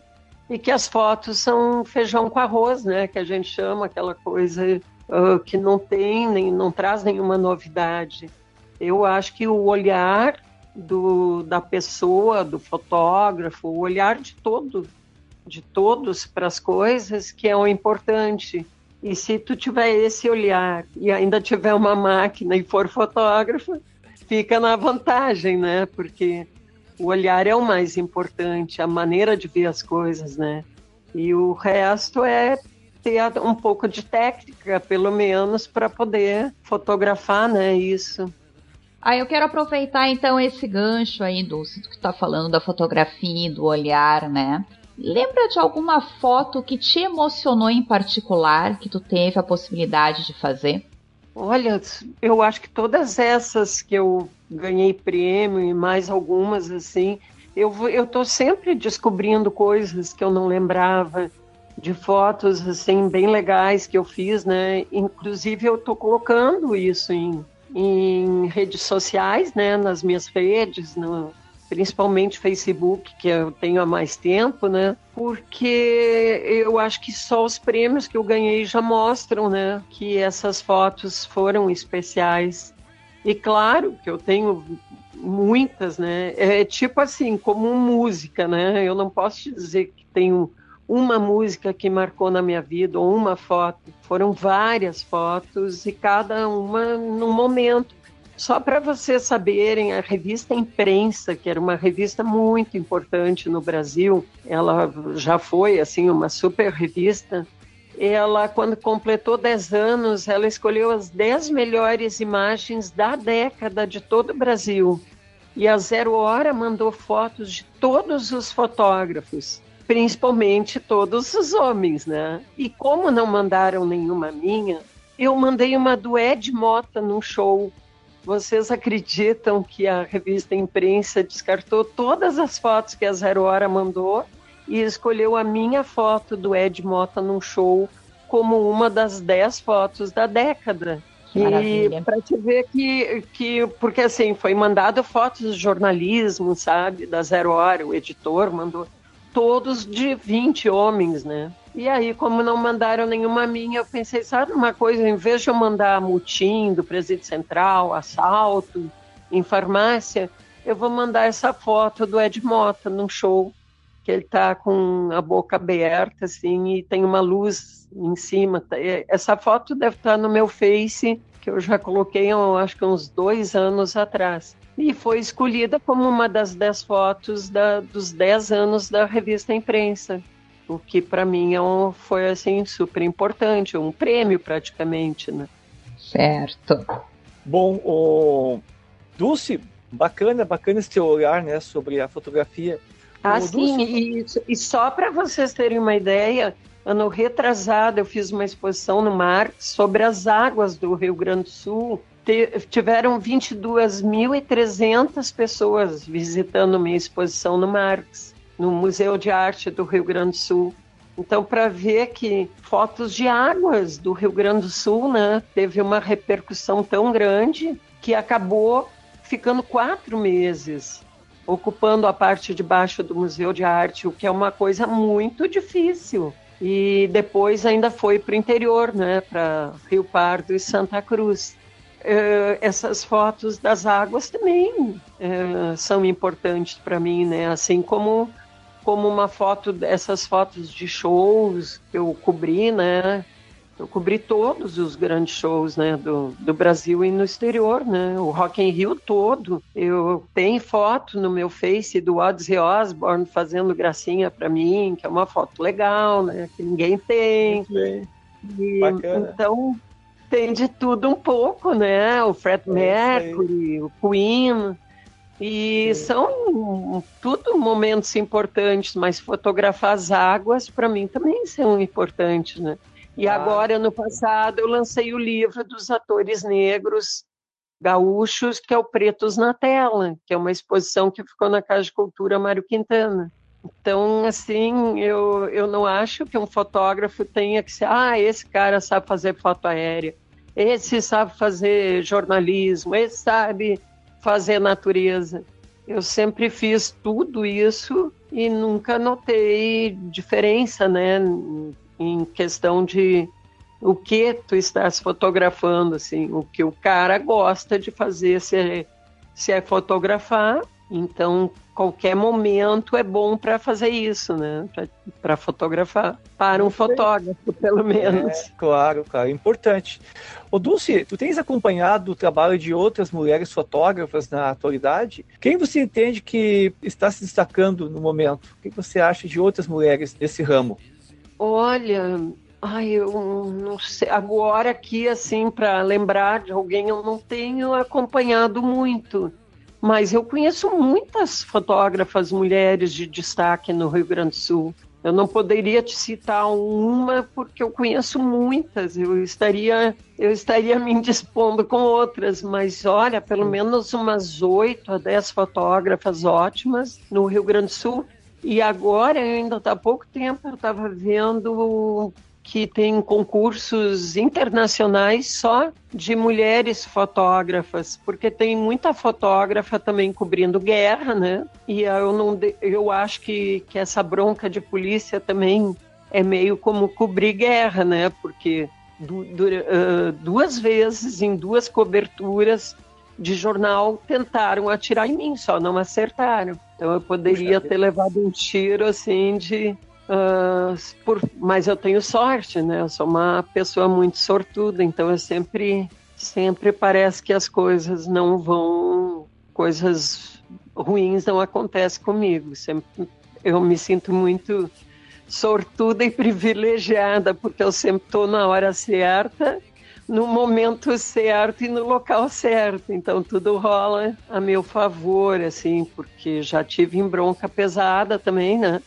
e que as fotos são feijão com arroz, né? Que a gente chama aquela coisa uh, que não tem, nem, não traz nenhuma novidade. Eu acho que o olhar do, da pessoa, do fotógrafo, o olhar de todo, de todos para as coisas que é o importante. E se tu tiver esse olhar e ainda tiver uma máquina e for fotógrafo, fica na vantagem, né? Porque o olhar é o mais importante, a maneira de ver as coisas, né? E o resto é ter um pouco de técnica, pelo menos, para poder fotografar, né? Isso. Ah, eu quero aproveitar então esse gancho aí, Dulce, que está falando da fotografia, do olhar, né? Lembra de alguma foto que te emocionou em particular, que tu teve a possibilidade de fazer? Olha, eu acho que todas essas que eu ganhei prêmio e mais algumas assim, eu eu tô sempre descobrindo coisas que eu não lembrava de fotos assim bem legais que eu fiz, né? Inclusive eu tô colocando isso em, em redes sociais, né? Nas minhas redes, no, principalmente Facebook, que eu tenho há mais tempo, né? Porque eu acho que só os prêmios que eu ganhei já mostram, né? Que essas fotos foram especiais. E claro que eu tenho muitas, né? É tipo assim, como música, né? Eu não posso te dizer que tenho uma música que marcou na minha vida ou uma foto. Foram várias fotos e cada uma num momento. Só para vocês saberem, a revista Imprensa, que era uma revista muito importante no Brasil, ela já foi assim uma super revista. Ela, quando completou 10 anos, ela escolheu as 10 melhores imagens da década de todo o Brasil. E a Zero Hora mandou fotos de todos os fotógrafos principalmente todos os homens, né? E como não mandaram nenhuma minha, eu mandei uma do Ed Mota num show. Vocês acreditam que a revista Imprensa descartou todas as fotos que a Zero Hora mandou e escolheu a minha foto do Ed Mota num show como uma das dez fotos da década. Maravilha. E para te ver que, que, porque assim, foi mandado fotos do jornalismo, sabe, da Zero Hora, o editor mandou todos de 20 homens, né? E aí, como não mandaram nenhuma minha, eu pensei, sabe uma coisa, em vez de eu mandar mutim do presídio central, assalto, em farmácia, eu vou mandar essa foto do Ed Mota num show, que ele tá com a boca aberta, assim, e tem uma luz em cima. Tá, essa foto deve estar no meu Face, que eu já coloquei, eu acho que uns dois anos atrás. E foi escolhida como uma das dez fotos da, dos dez anos da revista Imprensa, o que para mim é um, foi assim super importante, um prêmio praticamente, né? Certo. Bom, o Dulce, bacana, bacana esse teu olhar, né, sobre a fotografia. Ah, o sim, Dulce... e, e só para vocês terem uma ideia, ano retrasado eu fiz uma exposição no mar sobre as águas do Rio Grande do Sul tiveram 22.300 pessoas visitando minha exposição no Marx, no Museu de Arte do Rio Grande do Sul. Então, para ver que fotos de águas do Rio Grande do Sul, né, teve uma repercussão tão grande que acabou ficando quatro meses ocupando a parte de baixo do Museu de Arte, o que é uma coisa muito difícil. E depois ainda foi para o interior, né, para Rio Pardo e Santa Cruz. Uh, essas fotos das águas também uh, são importantes para mim, né? Assim como como uma foto dessas fotos de shows que eu cobri, né? Eu cobri todos os grandes shows, né, do, do Brasil e no exterior, né? O Rock in Rio todo. Eu tenho foto no meu Face do Ozzy Osbourne fazendo gracinha para mim, que é uma foto legal, né? Que ninguém tem. E, então tem de tudo um pouco, né? O Fred é Mercury, o Queen. E são tudo momentos importantes, mas fotografar as águas, para mim, também são importantes, né? E ah, agora, no passado, eu lancei o livro dos atores negros gaúchos, que é o Pretos na Tela, que é uma exposição que ficou na Casa de Cultura Mário Quintana. Então, assim, eu, eu não acho que um fotógrafo tenha que ser, ah, esse cara sabe fazer foto aérea, esse sabe fazer jornalismo, esse sabe fazer natureza. Eu sempre fiz tudo isso e nunca notei diferença, né, em questão de o que tu estás fotografando, assim, o que o cara gosta de fazer se é, se é fotografar. Então, qualquer momento é bom para fazer isso, né? Para fotografar. Para um fotógrafo, pelo menos. É, claro, claro, importante. Ô Dulce, tu tens acompanhado o trabalho de outras mulheres fotógrafas na atualidade? Quem você entende que está se destacando no momento? O que você acha de outras mulheres nesse ramo? Olha, ai, eu não sei. Agora aqui, assim, para lembrar de alguém, eu não tenho acompanhado muito mas eu conheço muitas fotógrafas mulheres de destaque no Rio Grande do Sul. Eu não poderia te citar uma porque eu conheço muitas. Eu estaria eu estaria me indispondo com outras, mas olha, pelo menos umas oito a dez fotógrafas ótimas no Rio Grande do Sul. E agora, ainda há pouco tempo, eu estava vendo que tem concursos internacionais só de mulheres fotógrafas, porque tem muita fotógrafa também cobrindo guerra, né? E eu não eu acho que, que essa bronca de polícia também é meio como cobrir guerra, né? Porque du, du, uh, duas vezes em duas coberturas de jornal tentaram atirar em mim, só não acertaram. Então eu poderia ter levado um tiro assim de Por, mas eu tenho sorte, né? Eu sou uma pessoa muito sortuda, então eu sempre, sempre parece que as coisas não vão, coisas ruins não acontecem comigo. Sempre, eu me sinto muito sortuda e privilegiada porque eu sempre estou na hora certa, no momento certo e no local certo. Então tudo rola a meu favor, assim, porque já tive em bronca pesada também, né?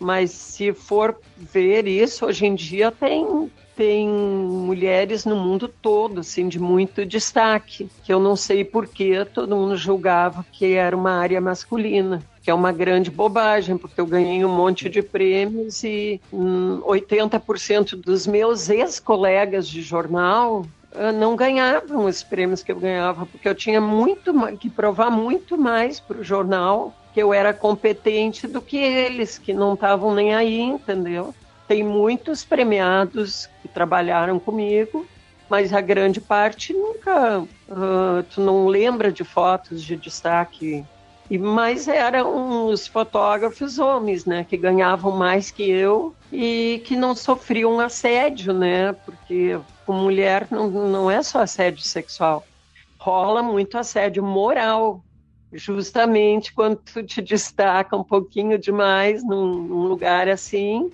Mas se for ver isso, hoje em dia tem tem mulheres no mundo todo, assim, de muito destaque, que eu não sei por que todo mundo julgava que era uma área masculina, que é uma grande bobagem, porque eu ganhei um monte de prêmios e hum, 80% dos meus ex-colegas de jornal ah, não ganhavam os prêmios que eu ganhava, porque eu tinha muito que provar muito mais para o jornal que eu era competente do que eles, que não estavam nem aí, entendeu? Tem muitos premiados que trabalharam comigo, mas a grande parte nunca. Uh, tu não lembra de fotos de destaque. E, mas eram os fotógrafos homens, né, que ganhavam mais que eu e que não sofriam assédio, né, porque com mulher não, não é só assédio sexual, rola muito assédio moral, justamente quando tu te destaca um pouquinho demais num, num, lugar assim.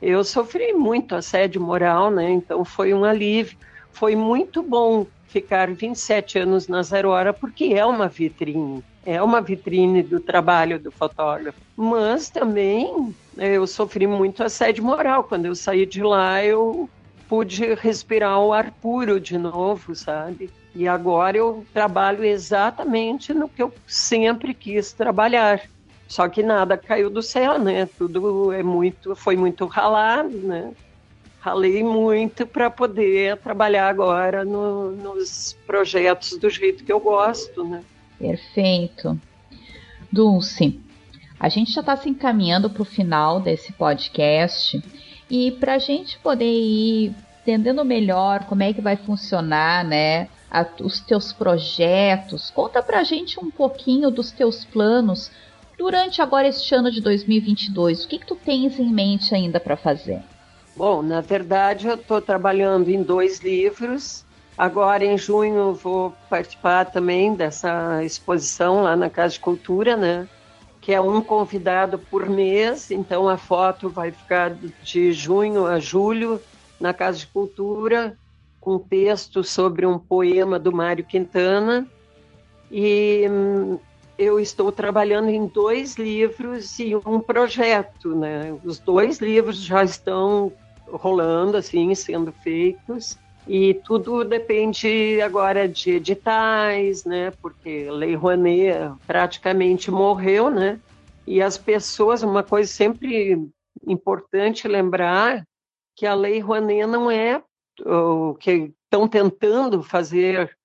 Eu sofri muito assédio moral, né? Então foi um alívio. Foi muito bom ficar 27 anos na Zero Hora, porque é uma vitrine, é uma vitrine do trabalho do fotógrafo. Mas também eu sofri muito assédio moral. Quando eu saí de lá, eu pude respirar o ar puro de novo, sabe? E agora eu trabalho exatamente no que eu sempre quis trabalhar. Só que nada caiu do céu, né? Tudo é muito, foi muito ralado, né? Ralei muito para poder trabalhar agora no, nos projetos do jeito que eu gosto, né? Perfeito. Dulce, a gente já está se encaminhando para o final desse podcast e para a gente poder ir entendendo melhor como é que vai funcionar, né? a, os teus projetos. Conta pra gente um pouquinho dos teus planos durante agora este ano de 2022. O que, que tu tens em mente ainda para fazer? Bom, na verdade eu estou trabalhando em dois livros. Agora em junho vou participar também dessa exposição lá na Casa de Cultura, né? Que é um convidado por mês, então a foto vai ficar de junho a julho na Casa de Cultura um texto sobre um poema do Mário Quintana e, eu estou trabalhando em dois livros e um projeto, né? Os dois livros já estão rolando, assim, sendo feitos. E tudo depende agora de editais, né? Porque Lei Rouanet praticamente morreu, né? E as pessoas, uma coisa sempre importante lembrar que a Lei Rouanet não é o que estão tentando fazer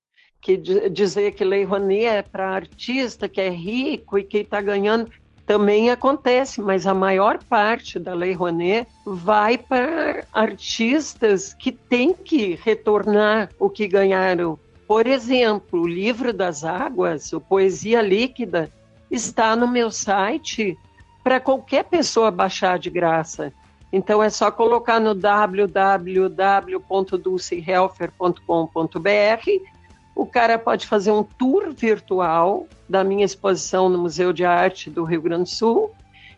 que dizer que Lei Rouanet é para artista que é rico e que está ganhando também acontece, mas a maior parte da Lei Rouanet vai para artistas que têm que retornar o que ganharam. Por exemplo, o livro das águas, o Poesia Líquida, está no meu site para qualquer pessoa baixar de graça. Então é só colocar no www.dulcehelfer.com.br. O cara pode fazer um tour virtual da minha exposição no Museu de Arte do Rio Grande do Sul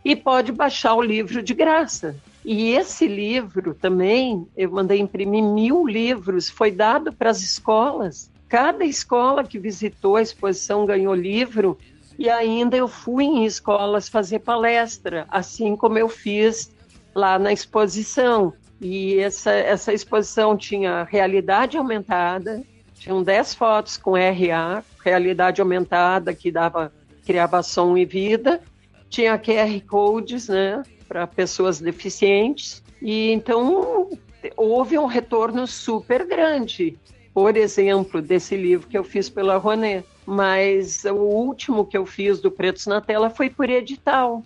e pode baixar o livro de graça. E esse livro também, eu mandei imprimir mil livros, foi dado para as escolas. Cada escola que visitou a exposição ganhou livro e ainda eu fui em escolas fazer palestra, assim como eu fiz lá na exposição. E essa, essa exposição tinha realidade aumentada, tinham 10 fotos com RA, realidade aumentada que dava criava som e vida. Tinha QR codes, né, para pessoas deficientes. E então houve um retorno super grande. Por exemplo, desse livro que eu fiz pela Roné. Mas o último que eu fiz do Pretos na Tela foi por edital,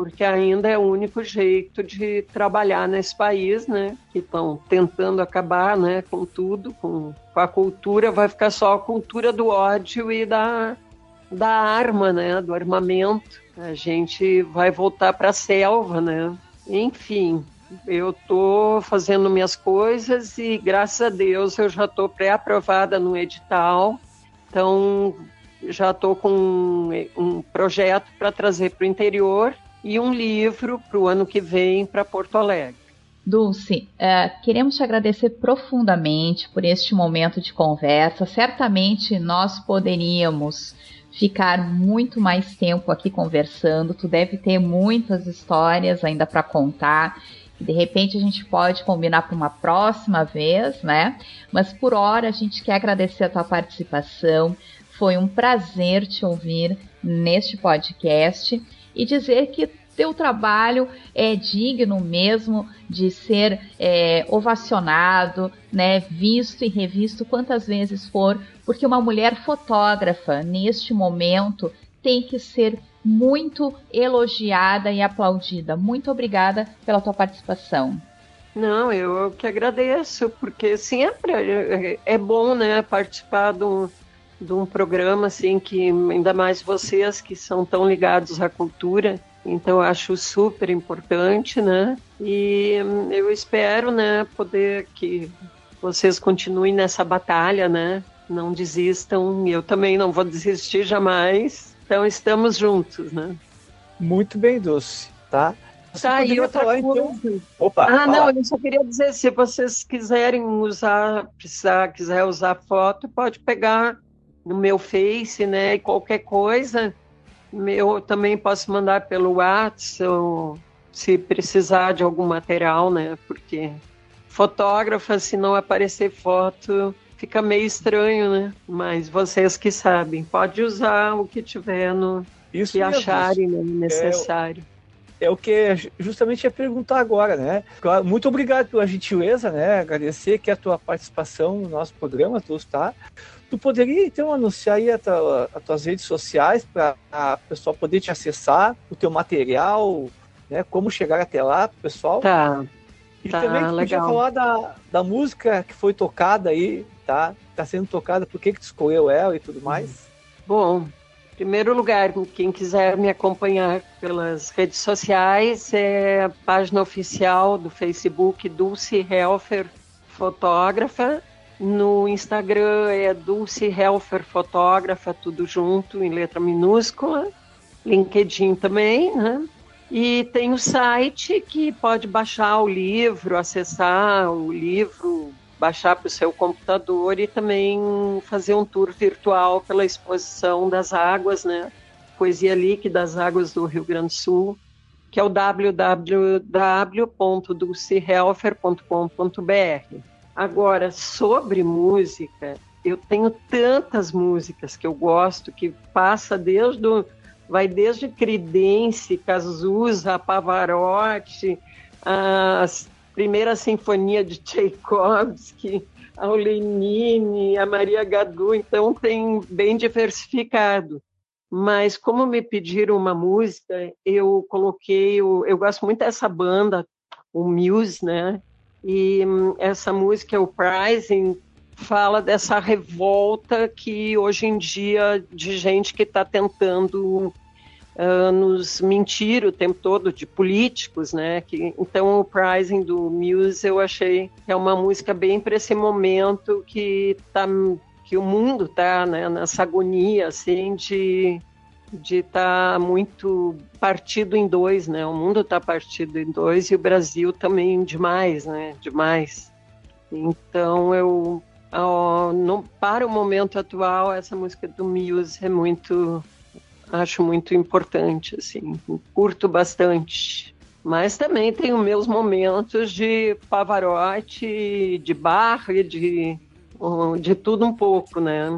porque ainda é o único jeito de trabalhar nesse país, né? Que estão tentando acabar, né, com tudo, com com a cultura vai ficar só a cultura do ódio e da, da arma, né? Do armamento. A gente vai voltar para a selva, né? Enfim, eu estou fazendo minhas coisas e graças a Deus eu já estou pré-aprovada no edital. Então já estou com um, um projeto para trazer para o interior e um livro para o ano que vem para Porto Alegre. Dulce, uh, queremos te agradecer profundamente por este momento de conversa. Certamente nós poderíamos ficar muito mais tempo aqui conversando. Tu deve ter muitas histórias ainda para contar. De repente a gente pode combinar para uma próxima vez, né? Mas por hora a gente quer agradecer a tua participação. Foi um prazer te ouvir neste podcast e dizer que teu trabalho é digno mesmo de ser é, ovacionado, né, visto e revisto quantas vezes for, porque uma mulher fotógrafa neste momento tem que ser muito elogiada e aplaudida. Muito obrigada pela tua participação. Não, eu que agradeço, porque sempre é, é bom, né, participar um, de um programa assim que ainda mais vocês que são tão ligados à cultura então eu acho super importante, né? E eu espero, né, poder que vocês continuem nessa batalha, né? Não desistam, eu também não vou desistir jamais. Então estamos juntos, né? Muito bem, Doce, tá? Você tá, e outra falar, então? coisa. Então... Opa, ah, fala. não, eu só queria dizer, se vocês quiserem usar, precisar, quiser usar foto, pode pegar no meu Face, né? E qualquer coisa, eu também posso mandar pelo WhatsApp, se precisar de algum material, né? Porque fotógrafa, se não aparecer foto, fica meio estranho, né? Mas vocês que sabem, pode usar o que tiver no Isso que mesmo. acharem né, necessário. É, é, o que justamente ia perguntar agora, né? Muito obrigado pela gentileza, né? Agradecer que a tua participação no nosso programa, tu tá? Tu poderia então anunciar aí as tuas redes sociais para a pessoa poder te acessar, o teu material, né? Como chegar até lá, pessoal? Tá. E tá, também tu podia falar da, da música que foi tocada aí, tá? Tá sendo tocada, por que que tu escolheu ela e tudo mais? Bom, em primeiro lugar, quem quiser me acompanhar pelas redes sociais, é a página oficial do Facebook Dulce Helfer Fotógrafa no Instagram é Dulce Helfer Fotógrafa, tudo junto, em letra minúscula. LinkedIn também, né? E tem o site que pode baixar o livro, acessar o livro, baixar para o seu computador e também fazer um tour virtual pela exposição das águas, né? Poesia Líquida das Águas do Rio Grande do Sul, que é o www.dulcehelfer.com.br. Agora, sobre música, eu tenho tantas músicas que eu gosto, que passa desde o, vai desde Credence, Cazuza, Pavarotti, a primeira sinfonia de Tchaikovsky, ao Lenine, a Maria Gadu, então tem bem diversificado. Mas como me pediram uma música, eu coloquei, eu, eu gosto muito dessa banda, o Muse, né? E hum, essa música, o Pricing, fala dessa revolta que hoje em dia de gente que está tentando uh, nos mentir o tempo todo de políticos, né? Que, então o Pricing do Muse eu achei que é uma música bem para esse momento que tá que o mundo tá né, nessa agonia assim de de estar tá muito partido em dois, né? O mundo está partido em dois e o Brasil também demais, né? Demais. Então eu oh, no, para o momento atual essa música do Muse é muito acho muito importante, assim, curto bastante. Mas também tenho meus momentos de Pavarotti, de Bach, de, de tudo um pouco, né?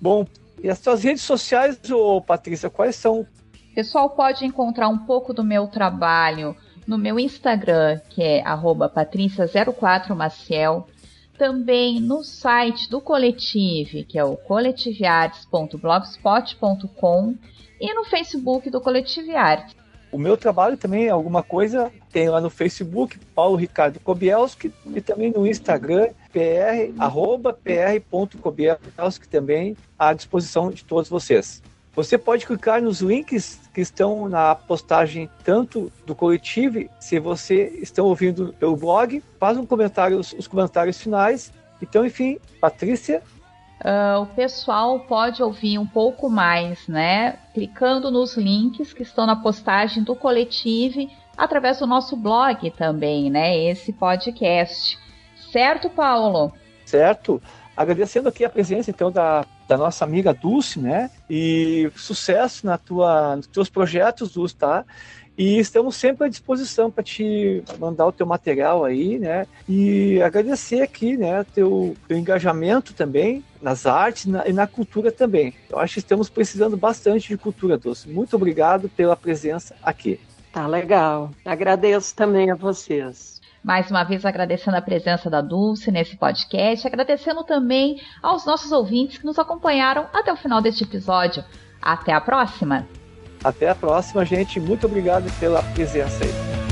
Bom, e as suas redes sociais, ô Patrícia, quais são? Pessoal pode encontrar um pouco do meu trabalho no meu Instagram, que é patrícia04maciel, também no site do Coletive, que é o coletiveartes.blogspot.com e no Facebook do Coletive Arte. O meu trabalho também é alguma coisa, tem lá no Facebook, Paulo Ricardo Kobielski, e também no Instagram, pr, arroba pr.kobielski também, à disposição de todos vocês. Você pode clicar nos links que estão na postagem tanto do coletivo, se você está ouvindo pelo blog, faz um comentário, os comentários finais. Então, enfim, Patrícia, Uh, o pessoal pode ouvir um pouco mais, né? Clicando nos links que estão na postagem do Coletive, através do nosso blog também, né? Esse podcast. Certo, Paulo? Certo. Agradecendo aqui a presença, então, da, da nossa amiga Dulce, né? E sucesso na tua, nos teus projetos, Dulce, tá? E estamos sempre à disposição para te mandar o teu material aí, né? E agradecer aqui, né, teu, teu engajamento também nas artes na, e na cultura também. Eu acho que estamos precisando bastante de cultura, Doce. Muito obrigado pela presença aqui. Tá legal. Agradeço também a vocês. Mais uma vez agradecendo a presença da Dulce nesse podcast, agradecendo também aos nossos ouvintes que nos acompanharam até o final deste episódio. Até a próxima! Até a próxima, gente. Muito obrigado pela presença aí.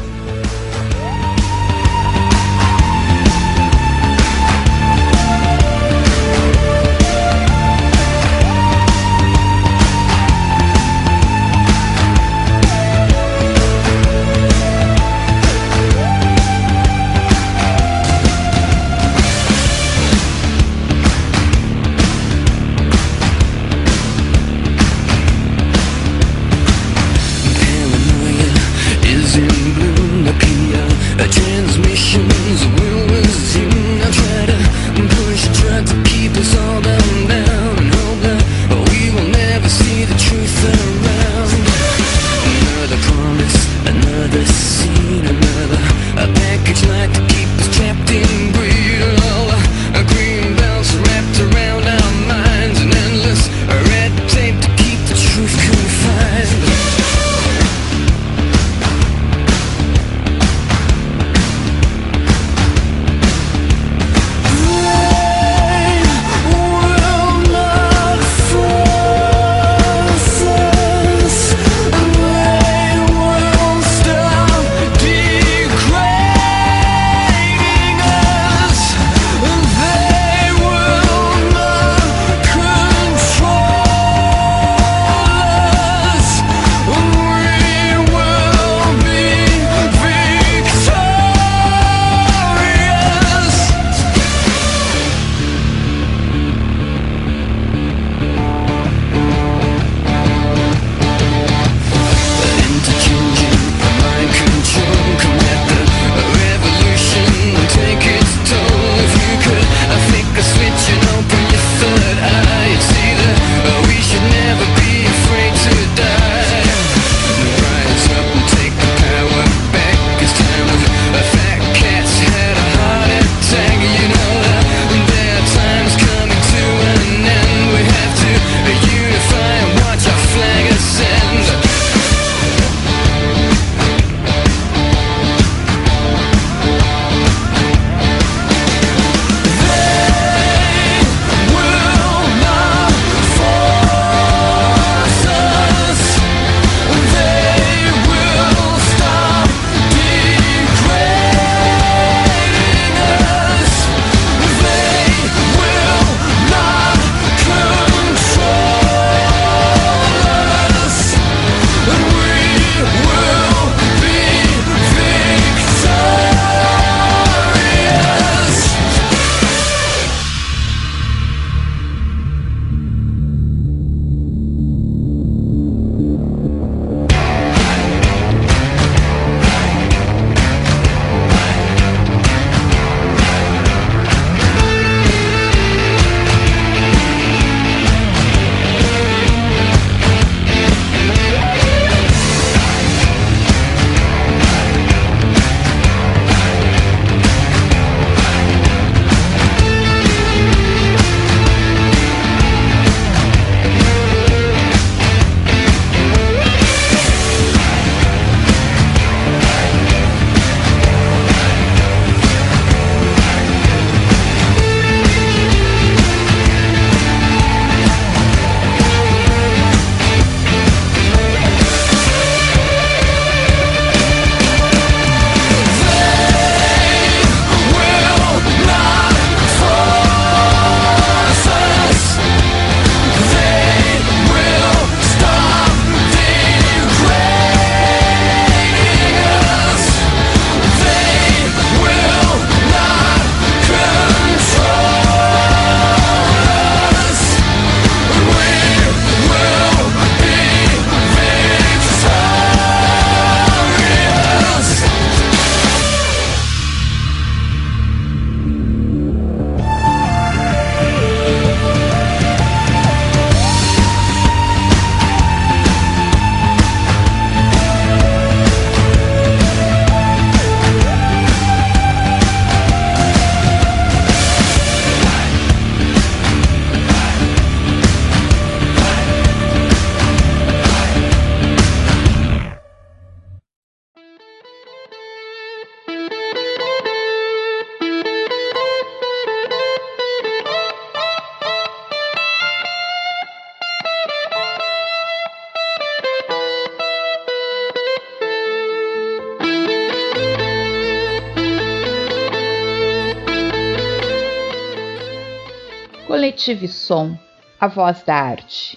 Coletive Som, a voz da arte.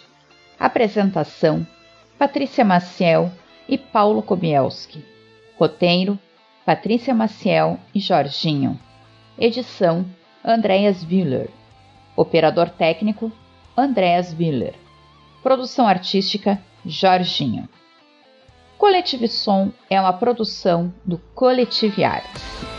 Apresentação: Patrícia Maciel e Paulo Kobielski. Roteiro: Patrícia Maciel e Jorginho. Edição: Andréas Willer. Operador técnico: Andréas Willer. Produção artística: Jorginho. Coletive Som é uma produção do Coletive Arts.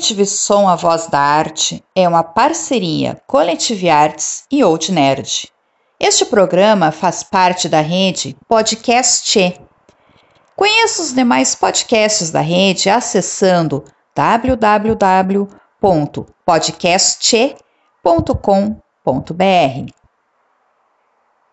Coletive Som A Voz da Arte é uma parceria Coletive Arts e Old Nerd. Este programa faz parte da rede Podcast. Conheça os demais podcasts da rede acessando www.podcast.com.br.